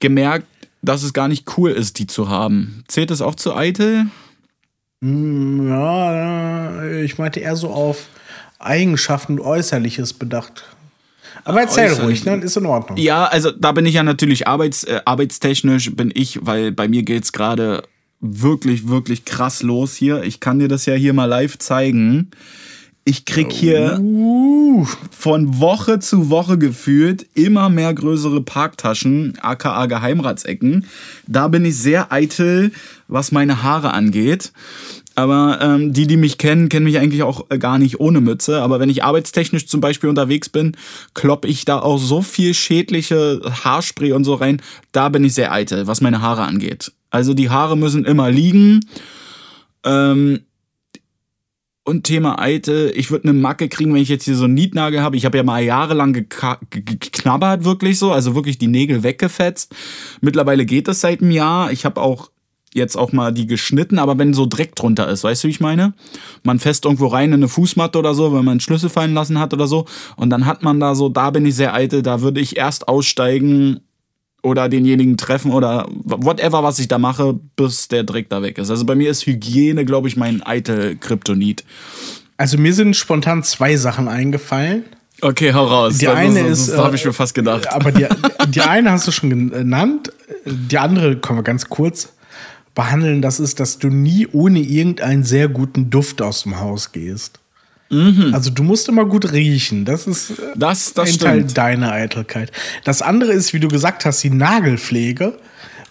gemerkt, dass es gar nicht cool ist, die zu haben. Zählt das auch zu eitel? Ja, äh, ich meinte eher so auf Eigenschaften Äußerliches bedacht. Aber erzähl Äußerlich. ruhig, ne? Ist in Ordnung. Ja, also da bin ich ja natürlich arbeits, äh, arbeitstechnisch bin ich, weil bei mir geht's gerade wirklich, wirklich krass los hier. Ich kann dir das ja hier mal live zeigen. Ich krieg hier Uh, von Woche zu Woche gefühlt immer mehr größere Parktaschen, aka Geheimratsecken. Da bin ich sehr eitel, was meine Haare angeht. Aber ähm, die, die mich kennen, kennen mich eigentlich auch äh, gar nicht ohne Mütze. Aber wenn ich arbeitstechnisch zum Beispiel unterwegs bin, klopp ich da auch so viel schädliche Haarspray und so rein. Da bin ich sehr eitel, was meine Haare angeht. Also die Haare müssen immer liegen. Ähm, und Thema Eitel, ich würde eine Macke kriegen, wenn ich jetzt hier so einen Nietnagel habe. Ich habe ja mal jahrelang geknabbert, wirklich so, also wirklich die Nägel weggefetzt. Mittlerweile geht das seit einem Jahr. Ich habe auch jetzt auch mal die geschnitten, aber wenn so Dreck drunter ist, weißt du, wie ich meine? Man fest irgendwo rein in eine Fußmatte oder so, wenn man einen Schlüssel fallen lassen hat oder so. Und dann hat man da so, da bin ich sehr eitel, da würde ich erst aussteigen oder denjenigen treffen oder whatever, was ich da mache, bis der Dreck da weg ist. Also bei mir ist Hygiene, glaube ich, mein eitel Kryptonit. Also mir sind spontan zwei Sachen eingefallen. Okay, hau raus. Die das eine ist, das habe ich mir fast gedacht. Aber die, die eine hast du schon genannt. Die andere können wir ganz kurz behandeln. Das ist, dass du nie ohne irgendeinen sehr guten Duft aus dem Haus gehst. Mhm. Also du musst immer gut riechen. Das ist äh, das, das ein Teil deiner Eitelkeit. Das andere ist, wie du gesagt hast, die Nagelpflege.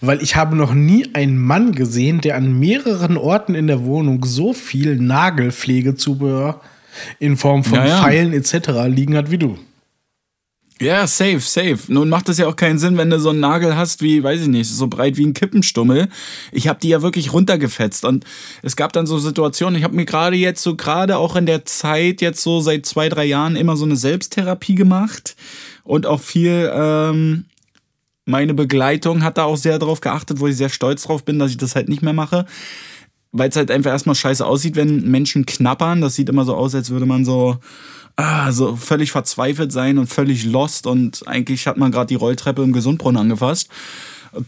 Weil ich habe noch nie einen Mann gesehen, der an mehreren Orten in der Wohnung so viel Nagelpflegezubehör in Form von ja, ja. Pfeilen etc. liegen hat wie du. Ja, safe, safe. Nun macht es ja auch keinen Sinn, wenn du so einen Nagel hast wie, weiß ich nicht, so breit wie ein Kippenstummel. Ich habe die ja wirklich runtergefetzt und es gab dann so Situationen, ich habe mir gerade jetzt so, gerade auch in der Zeit, jetzt so seit zwei, drei Jahren immer so eine Selbsttherapie gemacht und auch viel, ähm, meine Begleitung hat da auch sehr drauf geachtet, wo ich sehr stolz drauf bin, dass ich das halt nicht mehr mache. Weil es halt einfach erstmal scheiße aussieht, wenn Menschen knappern. Das sieht immer so aus, als würde man so ah, so völlig verzweifelt sein und völlig lost und eigentlich hat man gerade die Rolltreppe im Gesundbrunnen angefasst.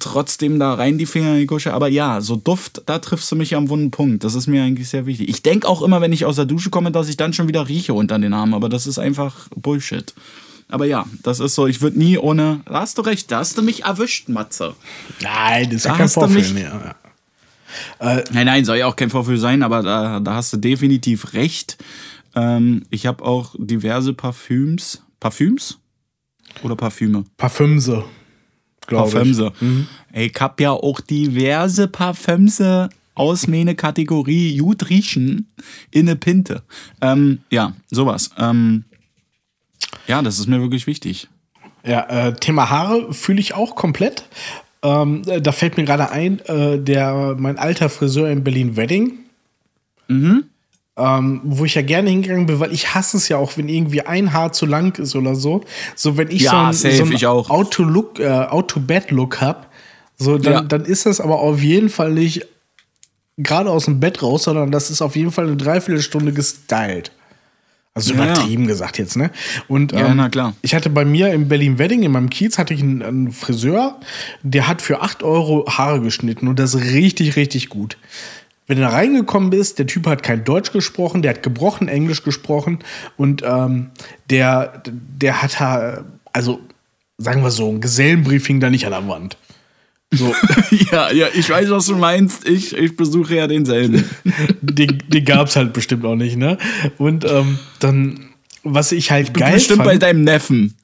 Trotzdem da rein die Finger in die Kusche. Aber ja, so Duft, da triffst du mich am wunden Punkt. Das ist mir eigentlich sehr wichtig. Ich denke auch immer, wenn ich aus der Dusche komme, dass ich dann schon wieder rieche unter den Armen. Aber das ist einfach Bullshit. Aber ja, das ist so, ich würde nie ohne. Da hast du recht, da hast du mich erwischt, Matze. Nein, das ist da ja kein Vorfall mehr. Äh, nein, nein, soll ja auch kein Vorfühl sein, aber da, da hast du definitiv recht. Ähm, ich habe auch diverse Parfüms. Parfüms? Oder Parfüme? Parfümse. Parfümse. Mhm. Ich habe ja auch diverse Parfümse aus meine Kategorie gut riechen in eine Pinte. Ähm, ja, sowas. Ähm, ja, das ist mir wirklich wichtig. Ja, äh, Thema Haare fühle ich auch komplett. Ähm, da fällt mir gerade ein, äh, der mein alter Friseur in Berlin Wedding. Mhm. Ähm, wo ich ja gerne hingegangen bin, weil ich hasse es ja auch, wenn irgendwie ein Haar zu lang ist oder so. So, wenn ich ja, so einen, so einen Auto-Look, äh, Auto-Bed-Look habe, so, dann, ja. dann ist das aber auf jeden Fall nicht gerade aus dem Bett raus, sondern das ist auf jeden Fall eine Dreiviertelstunde gestylt. Also übertrieben ja, gesagt jetzt, ne? Und ähm, ja, na klar. ich hatte bei mir im Berlin Wedding, in meinem Kiez, hatte ich einen, einen, Friseur, der hat für 8 Euro Haare geschnitten und das richtig, richtig gut. Wenn du da reingekommen bist, der Typ hat kein Deutsch gesprochen, der hat gebrochen Englisch gesprochen und ähm, der, der hat da, also sagen wir so, ein Gesellenbrief hing da nicht an der Wand. So. ja, ja, ich weiß, was du meinst. Ich, ich besuche ja denselben. den den gab es halt bestimmt auch nicht, ne? Und ähm, dann, was ich halt geil bestimmt fand. Bestimmt bei deinem Neffen.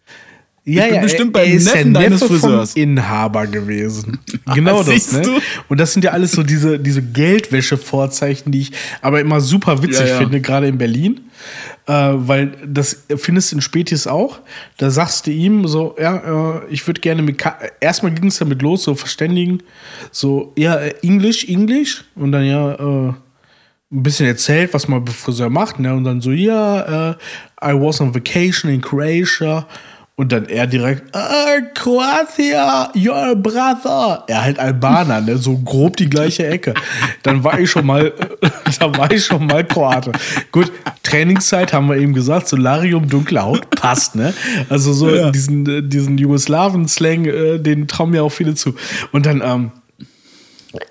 Ja, ja, bestimmt beim Neffen deines Neffe Friseurs. Inhaber gewesen. Genau ah, das, ne? Und das sind ja alles so diese, diese Geldwäsche-Vorzeichen, die ich aber immer super witzig ja, ja. finde, gerade in Berlin. Äh, weil das findest du in Spätis auch. Da sagst du ihm so, ja, äh, ich würde gerne mit. Ka Erstmal ging es damit los, so verständigen. So, ja, äh, Englisch, Englisch. Und dann ja, äh, ein bisschen erzählt, was man bei Friseur macht. Ne? Und dann so, ja, uh, I was on vacation in Croatia. Und dann er direkt, ah, Kroatia, your brother. Er halt Albaner, ne? so grob die gleiche Ecke. Dann war ich schon mal, da war ich schon mal Kroate. Gut, Trainingszeit haben wir eben gesagt, Solarium, dunkle Haut, passt, ne? Also so ja. diesen, diesen Jugoslawen-Slang, äh, den trauen mir auch viele zu. Und dann, ähm,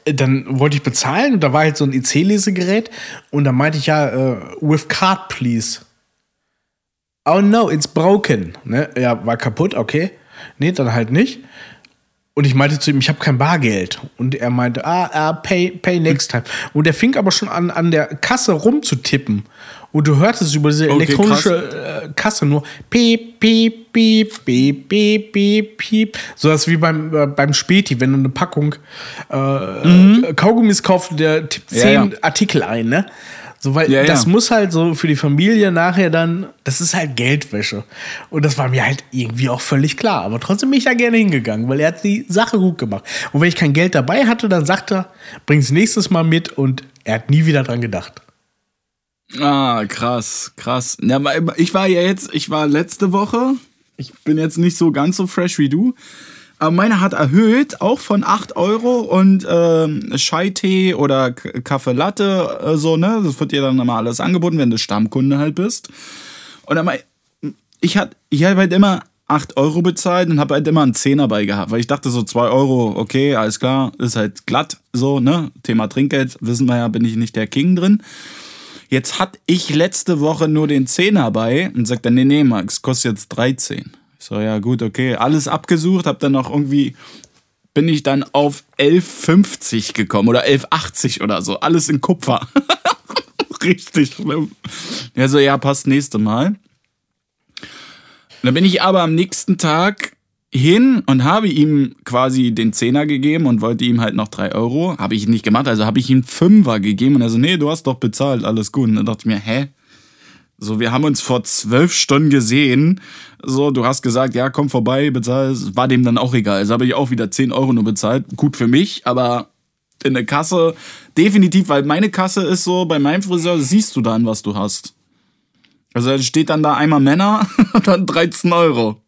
dann wollte ich bezahlen und da war halt so ein IC-Lesegerät und da meinte ich ja, äh, with card please. Oh no, it's broken. Ne? Ja, war kaputt, okay. Nee, dann halt nicht. Und ich meinte zu ihm, ich habe kein Bargeld. Und er meinte, ah, ah, pay, pay next time. Und er fing aber schon an, an der Kasse rumzutippen. Und du hörtest über diese Okay, elektronische äh, Kasse nur piep, piep, piep, piep, piep, piep, piep. So das wie beim, äh, beim Späti, wenn du eine Packung äh, Kaugummis kaufst, der tippt Mhm. Ja, zehn ja. Artikel ein, ne? So, weil Ja, das ja. muss halt so für die Familie nachher dann, das ist halt Geldwäsche. Und das war mir halt irgendwie auch völlig klar. Aber trotzdem bin ich da gerne hingegangen, weil er hat die Sache gut gemacht. Und wenn ich kein Geld dabei hatte, dann sagt er, bring's nächstes Mal mit und er hat nie wieder dran gedacht. Ah, krass, krass. Ja, ich war ja jetzt, ich war letzte Woche, ich bin jetzt nicht so ganz so fresh wie du, aber meine hat erhöht, auch von 8 Euro und ähm, Chai-Tee oder Kaffee Latte, äh, so, ne? Das wird dir dann immer alles angeboten, wenn du Stammkunde halt bist. Und dann, ich hatte ich hab halt immer 8 Euro bezahlt und habe halt immer einen Zehner bei gehabt, weil ich dachte so 2 Euro, okay, alles klar, ist halt glatt, so, ne? Thema Trinkgeld, wissen wir ja, bin ich nicht der King drin. Jetzt hatte ich letzte Woche nur den Zehner bei und sagt dann, nee, nee, Max, kostet jetzt 13. So, ja gut, okay, alles abgesucht, hab dann noch irgendwie, bin ich dann auf 11,50 gekommen oder 11,80 oder so, alles in Kupfer. Richtig schlimm. Ja, so, ja, passt nächste Mal. Dann bin ich aber am nächsten Tag hin und habe ihm quasi den Zehner gegeben und wollte ihm halt noch drei Euro. Habe ich nicht gemacht, also habe ich ihm Fünfer gegeben und er so, nee, du hast doch bezahlt, alles gut. Und dann dachte ich mir, hä? So, wir haben uns vor zwölf Stunden gesehen. So, du hast gesagt, ja, komm vorbei, bezahl. War dem dann auch egal. Also habe ich auch wieder 10 Euro nur bezahlt. Gut für mich, aber in der Kasse definitiv, weil meine Kasse ist so, bei meinem Friseur siehst du dann, was du hast. Also steht dann da einmal Männer und dann 13 Euro.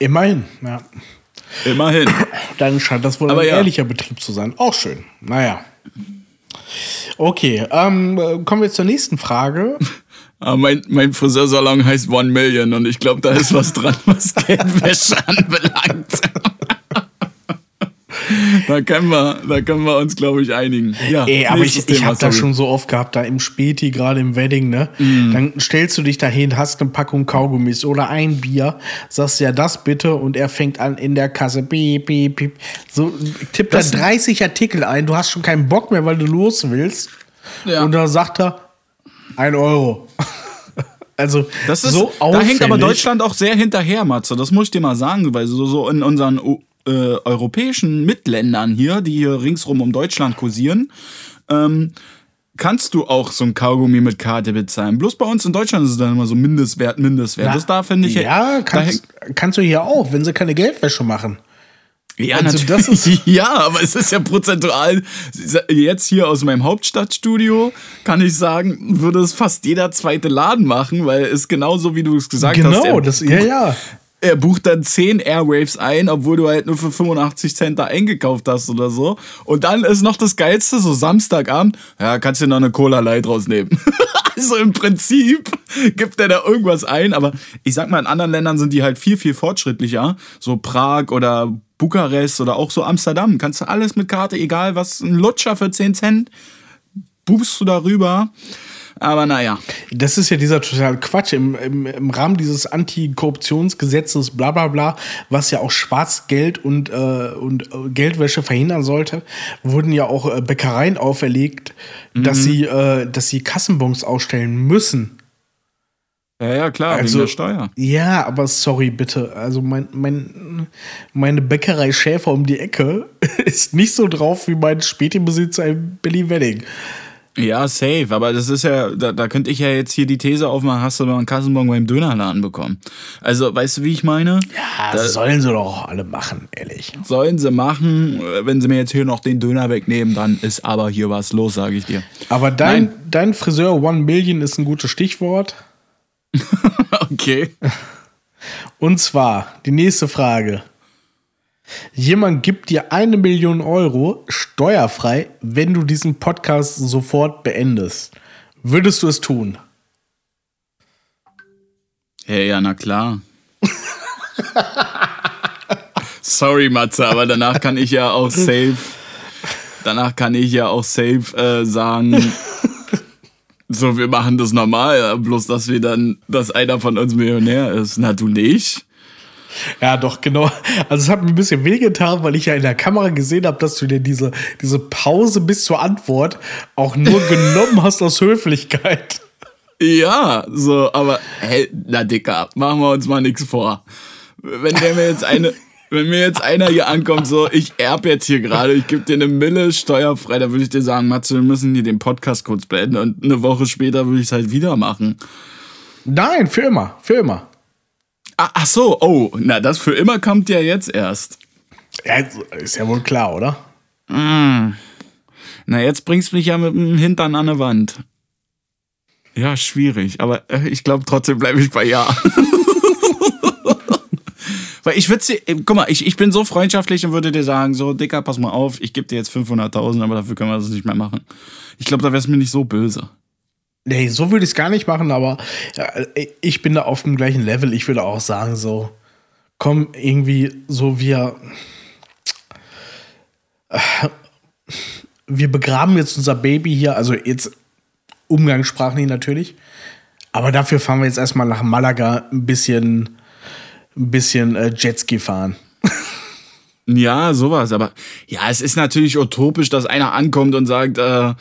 Immerhin, ja. Immerhin. Dann scheint das wohl Aber ein ja. ehrlicher Betrieb zu sein. Auch schön. Naja. Okay, ähm, äh, kommen wir zur nächsten Frage. Aber mein, mein Friseursalon heißt One Million und ich glaube, da ist was dran, was Geldwäsche anbelangt. Da, können wir, da können wir uns, glaube ich, einigen. Ja, Ey, aber ich, ich habe das schon so oft gehabt, da im Späti, gerade im Wedding, ne? Mhm. Dann stellst du dich dahin, hast eine Packung Kaugummis oder ein Bier, sagst ja das bitte und er fängt an in der Kasse, piep, piep, piep. So, tippt da Das- 30 Artikel ein, du hast schon keinen Bock mehr, weil du los willst. Ja. Und dann sagt er, ein Euro. also, Das ist, so da hängt aber auffällig. Deutschland auch sehr hinterher, Matze. Das muss ich dir mal sagen, weil so, so in unseren äh, europäischen Mitländern hier, die hier ringsrum um Deutschland kursieren, ähm, kannst du auch so ein Kaugummi mit Karte bezahlen. Bloß bei uns in Deutschland ist es dann immer so Mindestwert, Mindestwert. das da finde ich Ja, da kannst, kannst du hier auch, wenn sie keine Geldwäsche machen. Ja, Also natürlich. ja, aber es ist ja prozentual. Jetzt hier aus meinem Hauptstadtstudio kann ich sagen, würde es fast jeder zweite Laden machen, weil es genauso wie du es gesagt hast. Genau, das, ja, ja. Er bucht dann 10 Airwaves ein, obwohl du halt nur für 85 Cent da eingekauft hast oder so. Und dann ist noch das Geilste, so Samstagabend, ja, kannst du noch eine Cola Light rausnehmen. also im Prinzip gibt er da irgendwas ein, aber ich sag mal, in anderen Ländern sind die halt viel, viel fortschrittlicher. So Prag oder Bukarest oder auch so Amsterdam. Kannst du alles mit Karte, egal was, ein Lutscher für 10 Cent, buchst du darüber. Aber naja. Das ist ja dieser total Quatsch im, im, im Rahmen dieses Antikorruptionsgesetzes, bla bla bla, was ja auch Schwarzgeld und, äh, und äh, Geldwäsche verhindern sollte, wurden ja auch äh, Bäckereien auferlegt, dass, sie, äh, dass sie Kassenbons ausstellen müssen. Ja, ja, klar, Also, wegen der Steuer. Ja, aber sorry bitte. Also mein, mein, meine Bäckerei Schäfer um die Ecke ist nicht so drauf wie mein Spätibesitzer in Berlin-Wedding. Ja, safe, aber das ist ja, da, da könnte ich ja jetzt hier die These aufmachen, hast du mal einen Kassenbon beim Dönerladen bekommen. Also, weißt du, wie ich meine? Ja, das sollen sie doch alle machen, ehrlich. Sollen sie machen, wenn sie mir jetzt hier noch den Döner wegnehmen, dann ist aber hier was los, sage ich dir. Aber dein, Nein. dein Friseur One Million ist ein gutes Stichwort. Okay. Und zwar die nächste Frage. Jemand gibt dir eine Million Euro steuerfrei, wenn du diesen Podcast sofort beendest. Würdest du es tun? Hey, ja, na klar. Sorry, Matze, aber danach kann ich ja auch safe, danach kann ich ja auch safe äh, sagen, so, wir machen das normal, bloß dass wir dann, dass einer von uns Millionär ist. Na, du nicht. Ja, doch, genau. Also es hat mir ein bisschen wehgetan, weil ich ja in der Kamera gesehen habe, dass du dir diese, diese Pause bis zur Antwort auch nur genommen hast aus Höflichkeit. Ja, so, aber hey, na Dicker, machen wir uns mal nichts vor. Wenn der mir jetzt eine, wenn mir jetzt einer hier ankommt, so, ich erb jetzt hier gerade, ich gebe dir eine Mille steuerfrei, da würde ich dir sagen, Matze, wir müssen hier den Podcast kurz beenden und eine Woche später würde ich es halt wieder machen. Nein, für immer, für immer. Ach, ach so, oh, na, das für immer kommt ja jetzt erst. Ja, ist ja wohl klar, oder? Na, jetzt bringst du mich ja mit dem Hintern an eine Wand. Ja, schwierig, aber äh, ich glaube trotzdem bleibe ich bei Ja. Weil ich würde sie, guck mal, ich, ich bin so freundschaftlich und würde dir sagen, so, Dicker, pass mal auf, ich gebe dir jetzt 500.000, aber dafür können wir das nicht mehr machen. Ich glaube, da wär's mir nicht so böse. Nee, so würde ich es gar nicht machen, aber äh, ich bin da auf dem gleichen Level. Ich würde auch sagen, so, komm, irgendwie so wir. Äh, wir begraben jetzt unser Baby hier, also jetzt umgangssprachlich natürlich. Aber dafür fahren wir jetzt erstmal nach Malaga ein bisschen, ein bisschen äh, Jetski fahren. Ja, sowas, aber ja, es ist natürlich utopisch, dass einer ankommt und sagt, äh,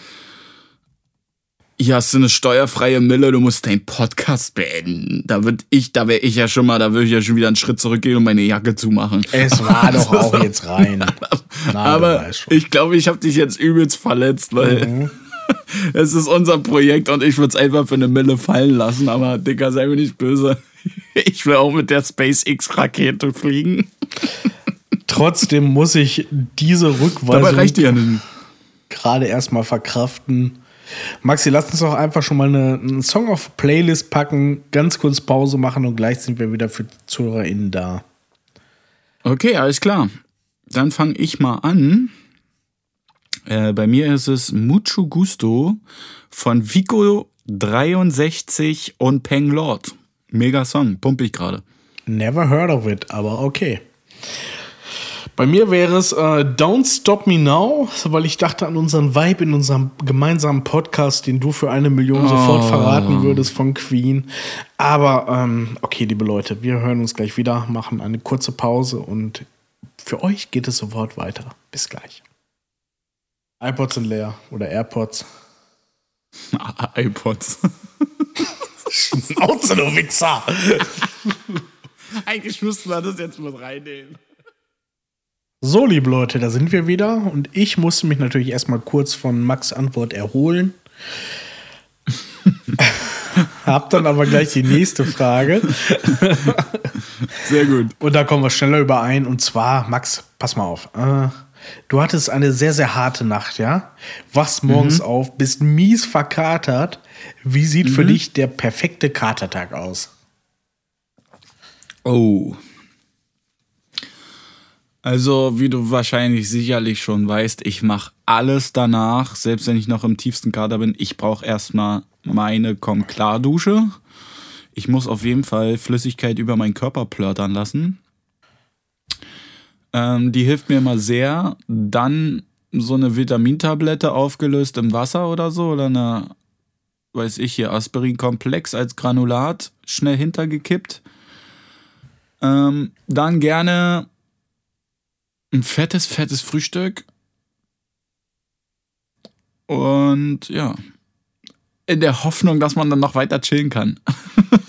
hier hast du eine steuerfreie Mille, du musst deinen Podcast beenden. Da würd ich, da wäre ich ja schon mal, da würde ich ja schon wieder einen Schritt zurückgehen und meine Jacke zumachen. Es war doch auch jetzt rein. Na, aber ich glaube, ich habe dich jetzt übelst verletzt, weil Mhm. es ist unser Projekt und ich würde es einfach für eine Mille fallen lassen. Aber Dicker, sei mir nicht böse. Ich will auch mit der SpaceX-Rakete fliegen. Trotzdem muss ich diese Rückweisung ja gerade erstmal verkraften. Maxi, lass uns doch einfach schon mal eine, einen Song auf Playlist packen, ganz kurz Pause machen und gleich sind wir wieder für die ZuhörerInnen da. Okay, alles klar. Dann fange ich mal an. Äh, bei mir ist es Mucho Gusto von Vico 63 und Peng Lord. Mega Song, pump ich gerade. Never heard of it, aber okay. Bei mir wäre es äh, Don't Stop Me Now, weil ich dachte an unseren Vibe in unserem gemeinsamen Podcast, den du für eine Million sofort verraten würdest von Queen. Aber ähm, okay, liebe Leute, wir hören uns gleich wieder, machen eine kurze Pause und für euch geht es sofort weiter. Bis gleich. iPods sind leer oder AirPods. iPods. Schnauze, du Wichser! Eigentlich müssten wir das jetzt mit reinnehmen. So, liebe Leute, da sind wir wieder und ich musste mich natürlich erstmal kurz von Max Antwort erholen. Hab dann aber gleich die nächste Frage Sehr gut. und da kommen wir schneller überein. Und zwar, Max, pass mal auf. Äh, du hattest eine sehr, sehr harte Nacht, ja? Wachst morgens auf, bist mies verkatert. Wie sieht für dich der perfekte Katertag aus? Oh. Also, wie du wahrscheinlich sicherlich schon weißt, ich mache alles danach, selbst wenn ich noch im tiefsten Kader bin. Ich brauche erstmal meine Komm-Klar-Dusche. Ich muss auf jeden Fall Flüssigkeit über meinen Körper plörtern lassen. Ähm, die hilft mir immer sehr. Dann so eine Vitamintablette aufgelöst im Wasser oder so oder eine, weiß ich hier, Aspirin-Komplex als Granulat schnell hintergekippt. Ähm, dann gerne ein fettes, fettes Frühstück. Und ja, in der Hoffnung, dass man dann noch weiter chillen kann.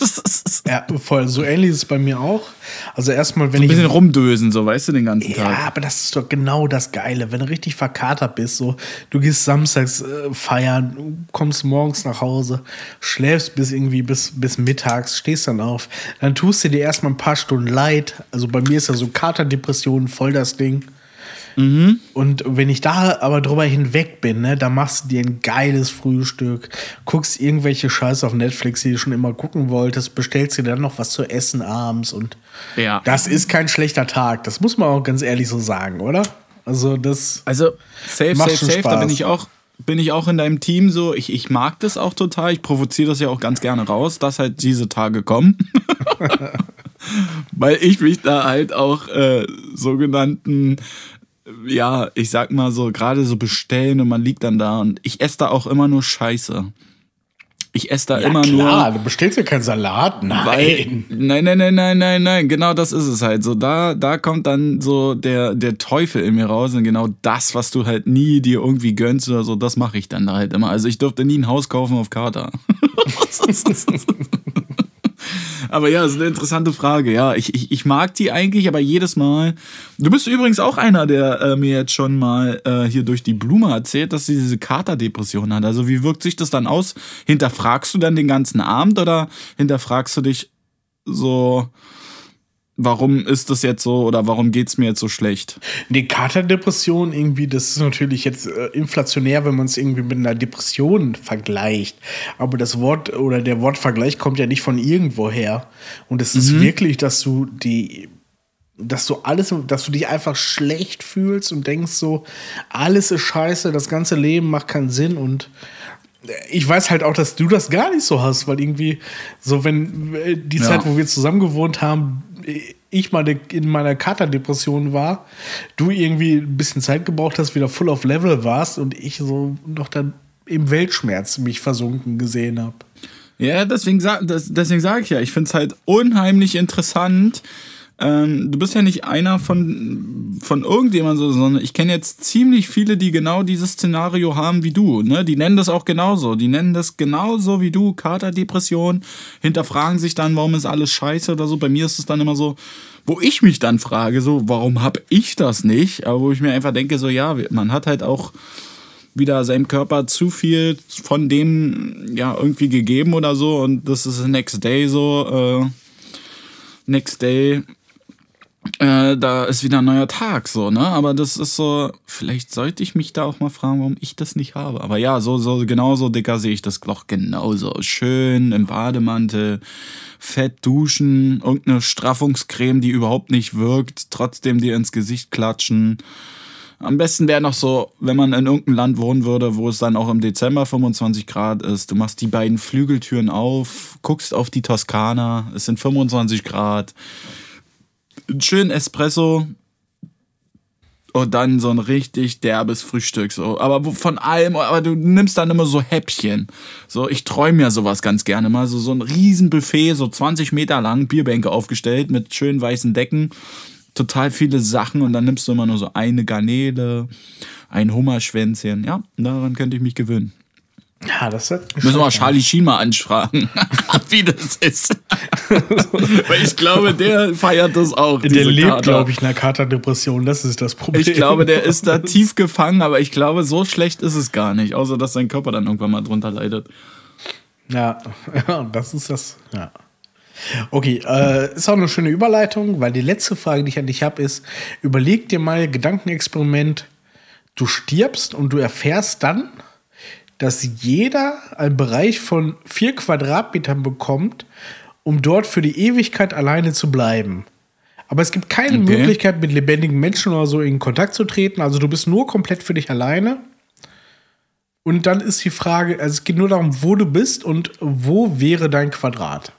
Ja, voll. So ähnlich ist es bei mir auch. Also erstmal, wenn Ein ich bisschen rumdösen, so weißt du, den ganzen Ja, Tag. aber das ist doch genau das Geile. Wenn du richtig verkatert bist, so, du gehst samstags äh, feiern, kommst morgens nach Hause, schläfst bis irgendwie bis, bis mittags, stehst dann auf, dann tust du dir erstmal ein paar Stunden leid. Also bei mir ist ja so Katerdepression voll das Ding. Und wenn ich da aber drüber hinweg bin, ne, dann machst du dir ein geiles Frühstück, guckst irgendwelche Scheiße auf Netflix, die du schon immer gucken wolltest, bestellst dir dann noch was zu essen abends und Ja. das ist kein schlechter Tag. Das muss man auch ganz ehrlich so sagen, oder? Also das. Also, safe, Macht safe, schon safe, da Spaß. bin ich auch. Bin ich auch in deinem Team so, ich, ich mag das auch total, ich provoziere das ja auch ganz gerne raus, dass halt diese Tage kommen. Weil ich mich da halt auch äh, sogenannten, ja, ich sag mal so, gerade so bestellen und man liegt dann da und ich esse da auch immer nur Scheiße. Ich esse da Ja, immer klar, nur. du bestellst ja keinen Salat. Nein. Weil, nein, nein, nein, nein, nein, nein, genau das ist es halt. So, da, da kommt dann so der, der Teufel in mir raus und genau das, was du halt nie dir irgendwie gönnst oder so, das mache ich dann da halt immer. Also ich durfte nie ein Haus kaufen auf Kater. Aber ja, ist eine interessante Frage. Ja, ich, ich, ich mag die eigentlich, aber jedes Mal. Du bist übrigens auch einer, der äh, mir jetzt schon mal äh, hier durch die Blume erzählt, dass sie diese Katerdepression hat. Also, wie wirkt sich das dann aus? Hinterfragst du dann den ganzen Abend oder hinterfragst du dich so, warum ist das jetzt so oder warum geht's mir jetzt so schlecht? Die Katerdepression irgendwie, das ist natürlich jetzt äh, inflationär, wenn man es irgendwie mit einer Depression vergleicht. Aber das Wort oder der Wortvergleich kommt ja nicht von irgendwoher. Und es ist wirklich, dass du die, dass du alles, dass du dich einfach schlecht fühlst und denkst so, alles ist scheiße, das ganze Leben macht keinen Sinn und ich weiß halt auch, dass du das gar nicht so hast, weil irgendwie so, wenn äh, die Ja. Zeit, wo wir zusammen gewohnt haben, ich mal in meiner Katerdepression war, du irgendwie ein bisschen Zeit gebraucht hast, wieder full of level warst und ich so noch dann im Weltschmerz mich versunken gesehen habe. Ja, deswegen, deswegen sage ich ja, ich finde es halt unheimlich interessant. Ähm, du bist ja nicht einer von, von irgendjemandem, so, sondern ich kenne jetzt ziemlich viele, die genau dieses Szenario haben wie du. Ne? Die nennen das auch genauso. Die nennen das genauso wie du, Katerdepression, hinterfragen sich dann, warum ist alles scheiße oder so. Bei mir ist es dann immer so, wo ich mich dann frage, so, warum habe ich das nicht? Aber wo ich mir einfach denke, so, ja, man hat halt auch wieder seinem Körper zu viel von dem ja irgendwie gegeben oder so und das ist next day so äh, next day äh, da ist wieder ein neuer Tag so ne aber das ist so vielleicht sollte ich mich da auch mal fragen warum ich das nicht habe aber ja so so genauso dicker sehe ich das doch genauso schön im Bademantel fett duschen irgendeine Straffungscreme die überhaupt nicht wirkt trotzdem dir ins Gesicht klatschen am besten wäre noch so, wenn man in irgendeinem Land wohnen würde, wo es dann auch im Dezember 25 Grad ist. Du machst die beiden Flügeltüren auf, guckst auf die Toskana, es sind 25 Grad. Einen schönen Espresso und dann so ein richtig derbes Frühstück. So. Aber von allem, aber du nimmst dann immer so Häppchen. So, ich träume ja sowas ganz gerne mal. So, so ein Riesenbuffet, so 20 Meter lang, Bierbänke aufgestellt mit schönen weißen Decken total viele Sachen und dann nimmst du immer nur so eine Garnele, ein Hummerschwänzchen. Ja, daran könnte ich mich gewöhnen. Ja, das hat Müssen wir mal Charlie Sheen mal anfragen, wie das ist. Weil ich glaube, der feiert das auch. Der lebt, glaube ich, in einer Katerdepression. Das ist das Problem. Ich glaube, der ist da tief gefangen, aber ich glaube, so schlecht ist es gar nicht. Außer, dass sein Körper dann irgendwann mal drunter leidet. Ja, ja, das ist das. Ja. Okay, äh, ist auch eine schöne Überleitung, weil die letzte Frage, die ich an dich habe, ist: Überleg dir mal Gedankenexperiment. Du stirbst und du erfährst dann, dass jeder einen Bereich von vier Quadratmetern bekommt, um dort für die Ewigkeit alleine zu bleiben. Aber es gibt keine Okay. Möglichkeit, mit lebendigen Menschen oder so in Kontakt zu treten. Also du bist nur komplett für dich alleine. Und dann ist die Frage, also es geht nur darum, wo du bist und wo wäre dein Quadrat.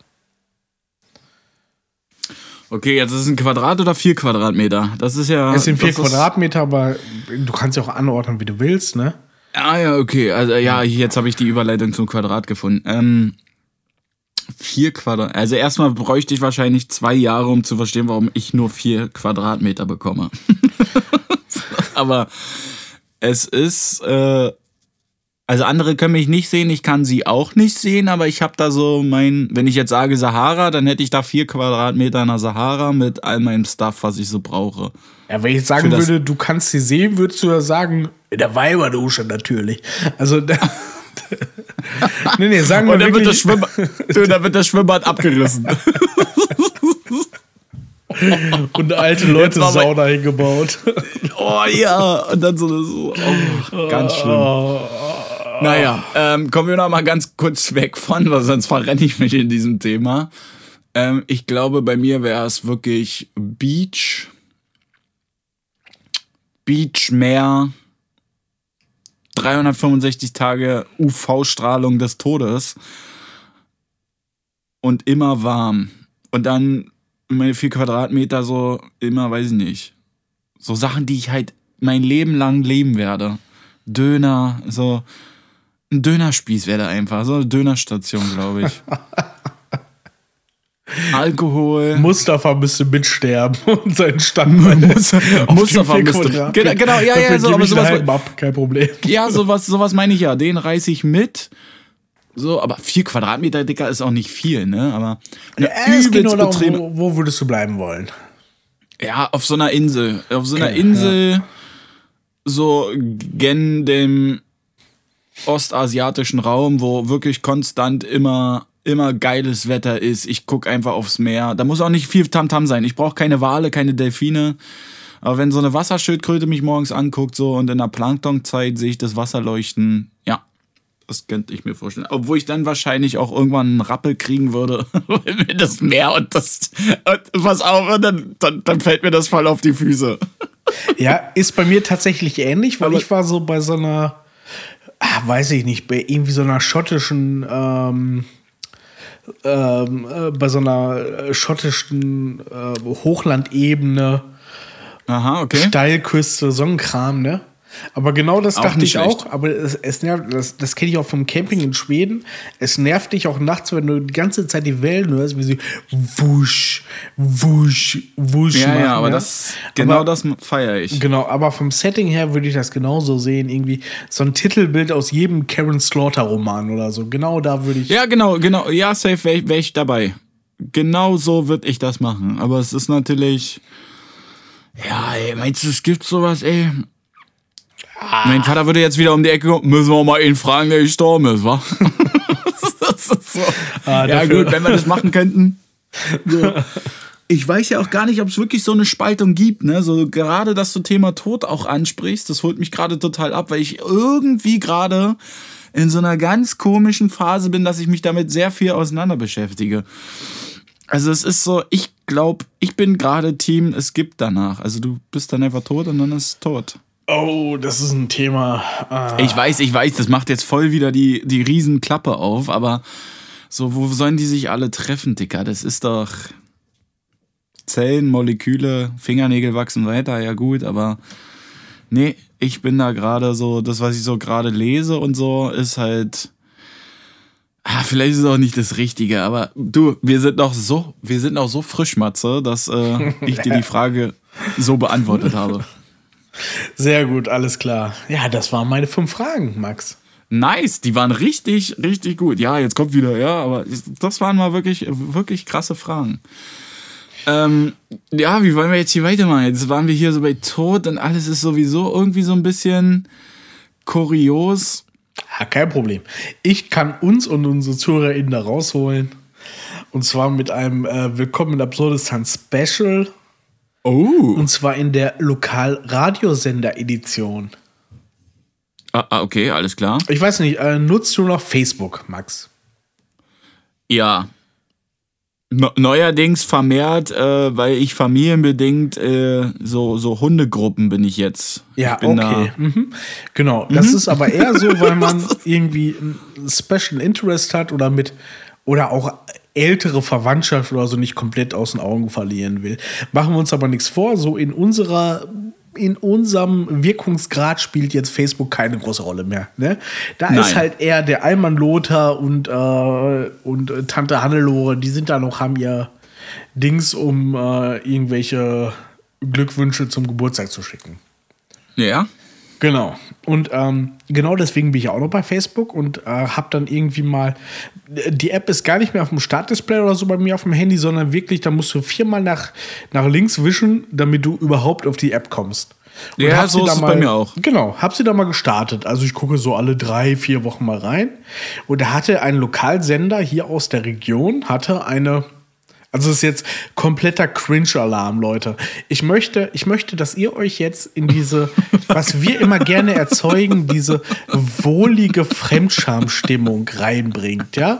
Okay, jetzt ist es ein Quadrat oder vier Quadratmeter? Das ist ja. Es sind vier Quadratmeter, aber du kannst ja auch anordnen, wie du willst, ne? Ah ja, okay. Also ja, jetzt habe ich die Überleitung zum Quadrat gefunden. Ähm, vier Quadrat. Also erstmal bräuchte ich wahrscheinlich zwei Jahre, um zu verstehen, warum ich nur vier Quadratmeter bekomme. Aber es ist, äh, also andere können mich nicht sehen, ich kann sie auch nicht sehen, aber ich habe da so mein, wenn ich jetzt sage Sahara, dann hätte ich da vier Quadratmeter in der Sahara mit all meinem Stuff, was ich so brauche. Ja, wenn ich sagen Für das- würde, du kannst sie sehen, würdest du ja sagen, in der Weiberdusche natürlich. Also, da, nee, nee, sagen wir Und dann wird, das wirklich, Schwimmbad, du, dann wird das Schwimmbad abgerissen. und alte Leute Sauna hingebaut. Oh ja, und dann so, so oh, ganz schlimm. Naja, ähm, kommen wir noch mal ganz kurz weg von, weil sonst verrenne ich mich in diesem Thema. Ähm, ich glaube, bei mir wäre es wirklich Beach, Beach, Meer, 365 Tage UV-Strahlung des Todes und immer warm. Und dann meine vier Quadratmeter so immer, weiß ich nicht, so Sachen, die ich halt mein Leben lang leben werde. Döner, so Ein Dönerspieß wäre da einfach. So eine Dönerstation, glaube ich. Alkohol. Mustafa müsste mitsterben und seinen Stand Mustafa müsste. Genau, genau, ja, ja, so, aber sowas. Ab, kein Problem. Ja, sowas, sowas meine ich ja. Den reiße ich mit. So, aber vier Quadratmeter dicker ist auch nicht viel, ne? Aber ja, es geht nur darum, wo, wo, würdest du bleiben wollen? Ja, auf so einer Insel. Auf so einer okay, Insel, ja. so gen dem ostasiatischen Raum, wo wirklich konstant immer immer geiles Wetter ist. Ich gucke einfach aufs Meer. Da muss auch nicht viel Tamtam -Tam sein. Ich brauche keine Wale, keine Delfine. Aber wenn so eine Wasserschildkröte mich morgens anguckt so und in der Planktonzeit sehe ich das Wasser leuchten, ja, das könnte ich mir vorstellen. Obwohl ich dann wahrscheinlich auch irgendwann einen Rappel kriegen würde, wenn mir das Meer und das und was auch, dann, dann, dann fällt mir das voll auf die Füße. Ja, ist bei mir tatsächlich ähnlich, weil Aber ich war so bei so einer, ah, weiß ich nicht, bei irgendwie so einer schottischen ähm, ähm, äh, bei so einer äh, schottischen äh, Hochlandebene, Aha, okay. Steilküste, so ein Kram, ne? Aber genau das auch dachte ich schlecht. auch. Aber es, es nervt, das, das kenne ich auch vom Camping in Schweden. Es nervt dich auch nachts, wenn du die ganze Zeit die Wellen hörst, wie sie wusch, wusch, wusch ja, machen. Ja, aber ja? das, genau aber, das feiere ich. Genau, aber vom Setting her würde ich das genauso sehen. Irgendwie so ein Titelbild aus jedem Karen Slaughter-Roman oder so. Genau da würde ich. Ja, genau, genau. Ja, safe wäre wär ich dabei. Genau so würde ich das machen. Aber es ist natürlich. Ja, ey, meinst du, es gibt sowas, ey? Ah. Mein Vater würde jetzt wieder um die Ecke kommen, müssen wir mal ihn fragen, der gestorben ist, wa? so. ah, ja gut, wenn wir das machen könnten. So. Ich weiß ja auch gar nicht, ob es wirklich so eine Spaltung gibt, ne? So gerade, dass du Thema Tod auch ansprichst, das holt mich gerade total ab, weil ich irgendwie gerade in so einer ganz komischen Phase bin, dass ich mich damit sehr viel auseinander beschäftige. Also es ist so, ich glaube, ich bin gerade Team, es gibt danach. Also du bist dann einfach tot und dann ist es tot. Oh, das ist ein Thema. Ah. Ich weiß, ich weiß, das macht jetzt voll wieder die, die Riesenklappe auf, aber so, wo sollen die sich alle treffen, Dicker? Das ist doch Zellen, Moleküle, Fingernägel wachsen weiter, ja gut, aber nee, ich bin da gerade so, das, was ich so gerade lese und so, ist halt. Ah, vielleicht ist es auch nicht das Richtige, aber du, wir sind noch so, wir sind noch so frisch, Matze, dass äh, ich dir die Frage so beantwortet habe. Sehr gut, alles klar. Ja, das waren meine fünf Fragen, Max. Nice, die waren richtig, richtig gut. Ja, jetzt kommt wieder, ja, aber das waren mal wirklich, wirklich krasse Fragen. Ähm, ja, wie wollen wir jetzt hier weitermachen? Jetzt waren wir hier so bei Tod und alles ist sowieso irgendwie so ein bisschen kurios. Ja, kein Problem. Ich kann uns und unsere ZuhörerInnen da rausholen. Und zwar mit einem äh, Willkommen in Absurdistan Special Oh. Und zwar in der Lokalradiosender-Edition. Ah, ah, okay, alles klar. Ich weiß nicht, äh, nutzt du noch Facebook, Max? Ja. neuerdings vermehrt, äh, weil ich familienbedingt äh, so, so Hundegruppen bin ich jetzt. Ja, ich okay. Mhm. Genau. Das mhm. ist aber eher so, weil man irgendwie ein Special Interest hat oder mit oder auch ältere Verwandtschaft oder so nicht komplett aus den Augen verlieren will. Machen wir uns aber nichts vor, so in unserer in unserem Wirkungsgrad spielt jetzt Facebook keine große Rolle mehr. Ne? Da Nein. ist halt eher der Allmann Lothar und, äh, und äh, Tante Hannelore, die sind da noch, haben ihr Dings, um äh, irgendwelche Glückwünsche zum Geburtstag zu schicken. Ja. Genau. Und ähm, genau deswegen bin ich auch noch bei Facebook und äh, habe dann irgendwie mal. Die App ist gar nicht mehr auf dem Startdisplay oder so bei mir auf dem Handy, sondern wirklich, da musst du viermal nach, nach links wischen, damit du überhaupt auf die App kommst. Und ja, so ist es bei mir auch. Genau, hab sie da mal gestartet. Also ich gucke so alle drei, vier Wochen mal rein. Und da hatte ein Lokalsender hier aus der Region, hatte eine also es ist jetzt kompletter Cringe-Alarm, Leute. Ich möchte, ich möchte, dass ihr euch jetzt in diese, was wir immer gerne erzeugen, diese wohlige Fremdscham-Stimmung reinbringt, ja?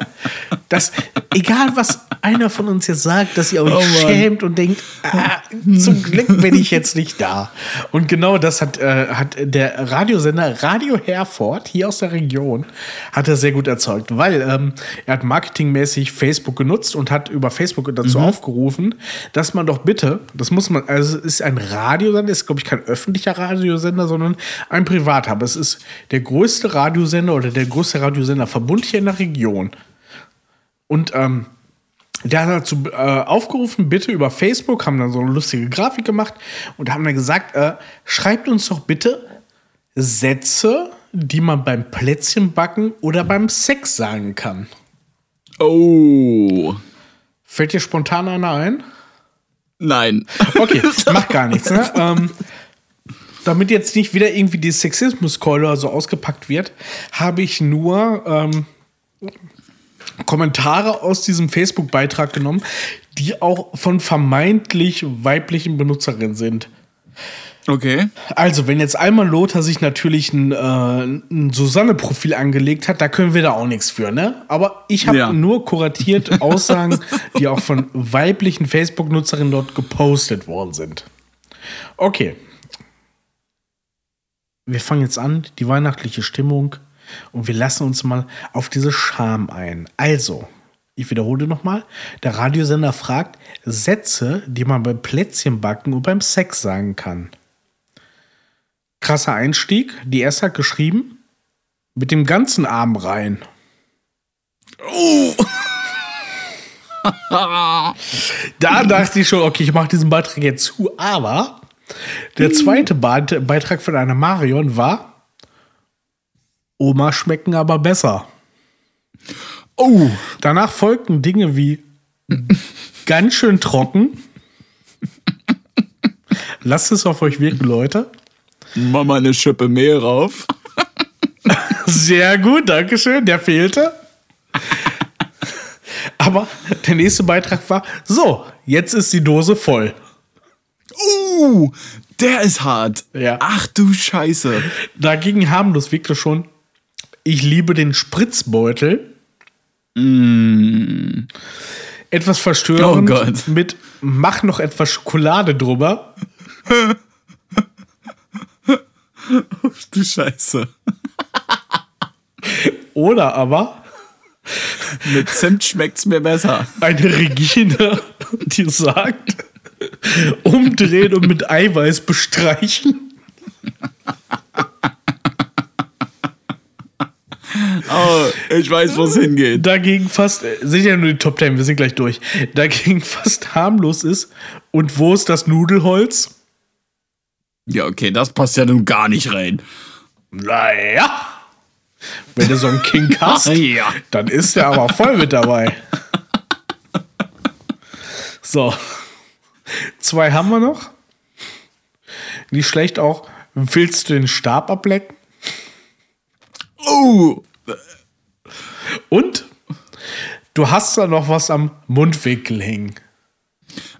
Das, egal was einer von uns jetzt sagt, dass ihr euch oh schämt und denkt, ah, zum Glück bin ich jetzt nicht da. Und genau das hat, äh, hat der Radiosender Radio Herford hier aus der Region hat er sehr gut erzeugt, weil ähm, er hat marketingmäßig Facebook genutzt und hat über Facebook das dazu aufgerufen, dass man doch bitte, das muss man, also es ist ein Radiosender, ist glaube ich kein öffentlicher Radiosender, sondern ein privater, aber es ist der größte Radiosender oder der größte Radiosenderverbund hier in der Region. Und ähm, der hat dazu äh, aufgerufen, bitte über Facebook, haben dann so eine lustige Grafik gemacht und haben dann gesagt, äh, schreibt uns doch bitte Sätze, die man beim Plätzchenbacken oder beim Sex sagen kann. Oh. Fällt dir spontan einer ein? Nein. Okay, macht gar nichts. Ne? Ähm, damit jetzt nicht wieder irgendwie die Sexismus-Keule so ausgepackt wird, habe ich nur ähm, Kommentare aus diesem Facebook-Beitrag genommen, die auch von vermeintlich weiblichen Benutzerinnen sind. Okay. Also, wenn jetzt Alman Lothar sich natürlich ein, äh, ein Susanne-Profil angelegt hat, da können wir da auch nichts für, ne? Aber ich habe Ja. nur kuratiert Aussagen, die auch von weiblichen Facebook-Nutzerinnen dort gepostet worden sind. Okay. Wir fangen jetzt an, die weihnachtliche Stimmung, und wir lassen uns mal auf diese Scham ein. Also, ich wiederhole nochmal, der Radiosender fragt Sätze, die man beim Plätzchenbacken und beim Sex sagen kann krasser Einstieg. Die erste hat geschrieben, mit dem ganzen Arm rein. da dachte ich schon, okay, ich mache diesen Beitrag jetzt zu, aber der zweite Be- Beitrag von einer Marion war, Oma schmecken aber besser. Oh. Danach folgten Dinge wie ganz schön trocken. Lasst es auf euch wirken, Leute. Mach mal eine Schippe Mehl rauf. Sehr gut, Dankeschön. Der fehlte. Aber der nächste Beitrag war: So, jetzt ist die Dose voll. Uh, der ist hart. Ja. Ach du Scheiße. Dagegen harmlos wirkte schon: Ich liebe den Spritzbeutel. Etwas verstörend Oh Gott. mit Mach noch etwas Schokolade drüber. Du Scheiße. Oder aber Mit Zimt schmeckt's mir besser. eine Regine, die sagt: Umdrehen und mit Eiweiß bestreichen. Oh, ich weiß, wo es hingeht. dagegen fast, sind ja nur die Top 10, wir sind gleich durch, dagegen fast harmlos ist. Und wo ist das Nudelholz? Ja, okay, das passt ja nun gar nicht rein. Naja. Wenn du so einen King hast, Ja. dann ist der aber voll mit dabei. So. Zwei haben wir noch. Nicht schlecht auch. Willst du den Stab ablecken? Oh, Und du hast da noch was am Mundwinkel hängen.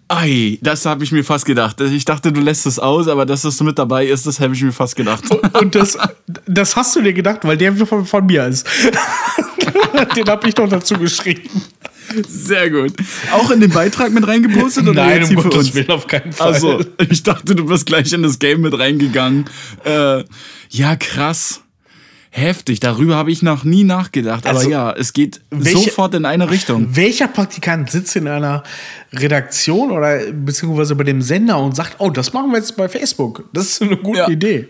Ei, das habe ich mir fast gedacht. Ich dachte, du lässt es aus, aber dass das mit dabei ist, das habe ich mir fast gedacht. Und das, das hast du dir gedacht, weil der von, von mir ist. Den habe ich doch dazu geschrieben. Sehr gut. Auch in den Beitrag mit reingepostet oder Nein, um Gottes uns? Willen, auf keinen Fall. Also, ich dachte, du bist gleich in das Game mit reingegangen. Äh, ja, krass. Heftig. Darüber habe ich noch nie nachgedacht. Aber Also, ja, es geht welche- sofort in eine Richtung. Welcher Praktikant sitzt in einer Redaktion oder beziehungsweise bei dem Sender und sagt, oh, das machen wir jetzt bei Facebook. Das ist eine gute Ja. Idee.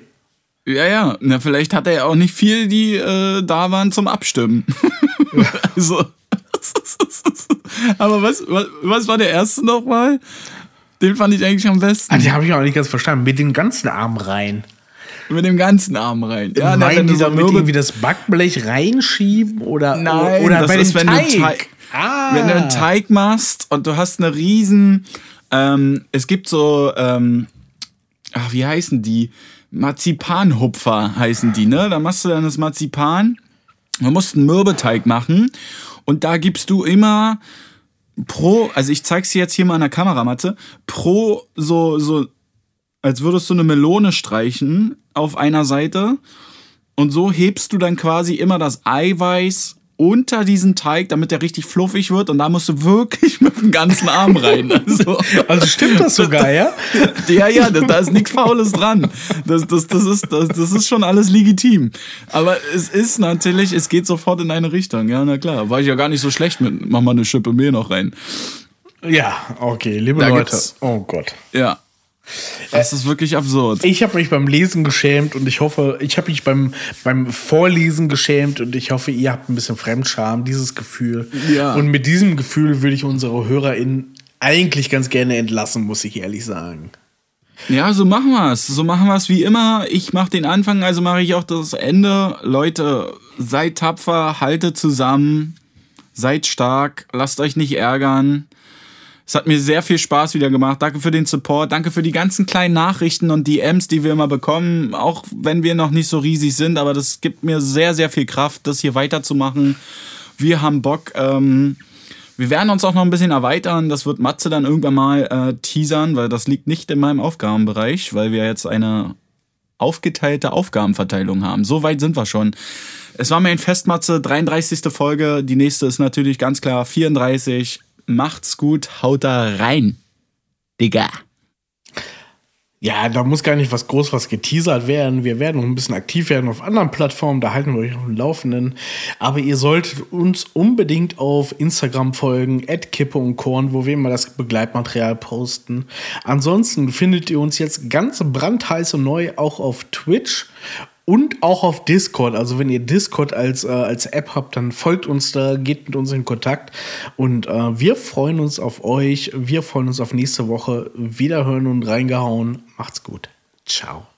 Ja, ja. Na, vielleicht hat er ja auch nicht viel, die äh, da waren zum Abstimmen. also. Aber was, was, was war der erste nochmal? Den fand ich eigentlich am besten. Ah, den habe ich auch nicht ganz verstanden. Mit den ganzen Arm rein. Mit dem ganzen Arm rein. Ja, na, Meinen wenn die du so damit Mürbe- irgendwie das Backblech reinschieben oder, Nein, oder das bei ist, dem wenn du Teig? Teig- ah. Wenn du einen Teig machst und du hast eine riesen, ähm, es gibt so, ähm, ach, wie heißen die? Marzipanhupfer heißen die, ne? Da machst du dann das Marzipan. Man muss einen Mürbeteig machen und da gibst du immer pro, also ich zeig's dir jetzt hier mal an der Kameramatte, pro so, so, als würdest du eine Melone streichen auf einer Seite und so hebst du dann quasi immer das Eiweiß unter diesen Teig, damit der richtig fluffig wird. Und da musst du wirklich mit dem ganzen Arm rein. Also, Also stimmt das sogar, ja? ja, ja, da, ist nichts Faules dran. Das, das, das, ist, das, das ist schon alles legitim. Aber es ist natürlich, es geht sofort in eine Richtung. Ja, na klar. War ich ja gar nicht so schlecht mit. Mach mal eine Schippe Mehl noch rein. Ja, okay, liebe Da Leute. Oh Gott. Ja. Das ist wirklich absurd. Ich habe mich beim Lesen geschämt und ich hoffe, ich habe mich beim, beim Vorlesen geschämt und ich hoffe, ihr habt ein bisschen Fremdscham, dieses Gefühl. Ja. Und mit diesem Gefühl würde ich unsere HörerInnen eigentlich ganz gerne entlassen, muss ich ehrlich sagen. Ja, so machen wir's. So machen wir's wie immer. Ich mache den Anfang, also mache ich auch das Ende. Leute, seid tapfer, haltet zusammen, seid stark, lasst euch nicht ärgern. Es hat mir sehr viel Spaß wieder gemacht. Danke für den Support. Danke für die ganzen kleinen Nachrichten und DMs, die wir immer bekommen. Auch wenn wir noch nicht so riesig sind, aber das gibt mir sehr, sehr viel Kraft, das hier weiterzumachen. Wir haben Bock. Ähm, wir werden uns auch noch ein bisschen erweitern. Das wird Matze dann irgendwann mal äh, teasern, weil das liegt nicht in meinem Aufgabenbereich, weil wir jetzt eine aufgeteilte Aufgabenverteilung haben. So weit sind wir schon. Es war mir ein Fest, Matze. 33. Folge. Die nächste ist natürlich ganz klar 34. Macht's gut. Haut da rein. Digga. Ja, da muss gar nicht was groß was geteasert werden. Wir werden noch ein bisschen aktiv werden auf anderen Plattformen, da halten wir euch auf dem Laufenden. Aber ihr solltet uns unbedingt auf Instagram folgen, Kippe und Korn, wo wir immer das Begleitmaterial posten. Ansonsten findet ihr uns jetzt ganz brandheiß und neu auch auf Twitch und auch auf Discord. Also wenn ihr Discord als, äh, als App habt, dann folgt uns da, geht mit uns in Kontakt. Und äh, wir freuen uns auf euch. Wir freuen uns auf nächste Woche. Wiederhören und reingehauen. Macht's gut. Ciao.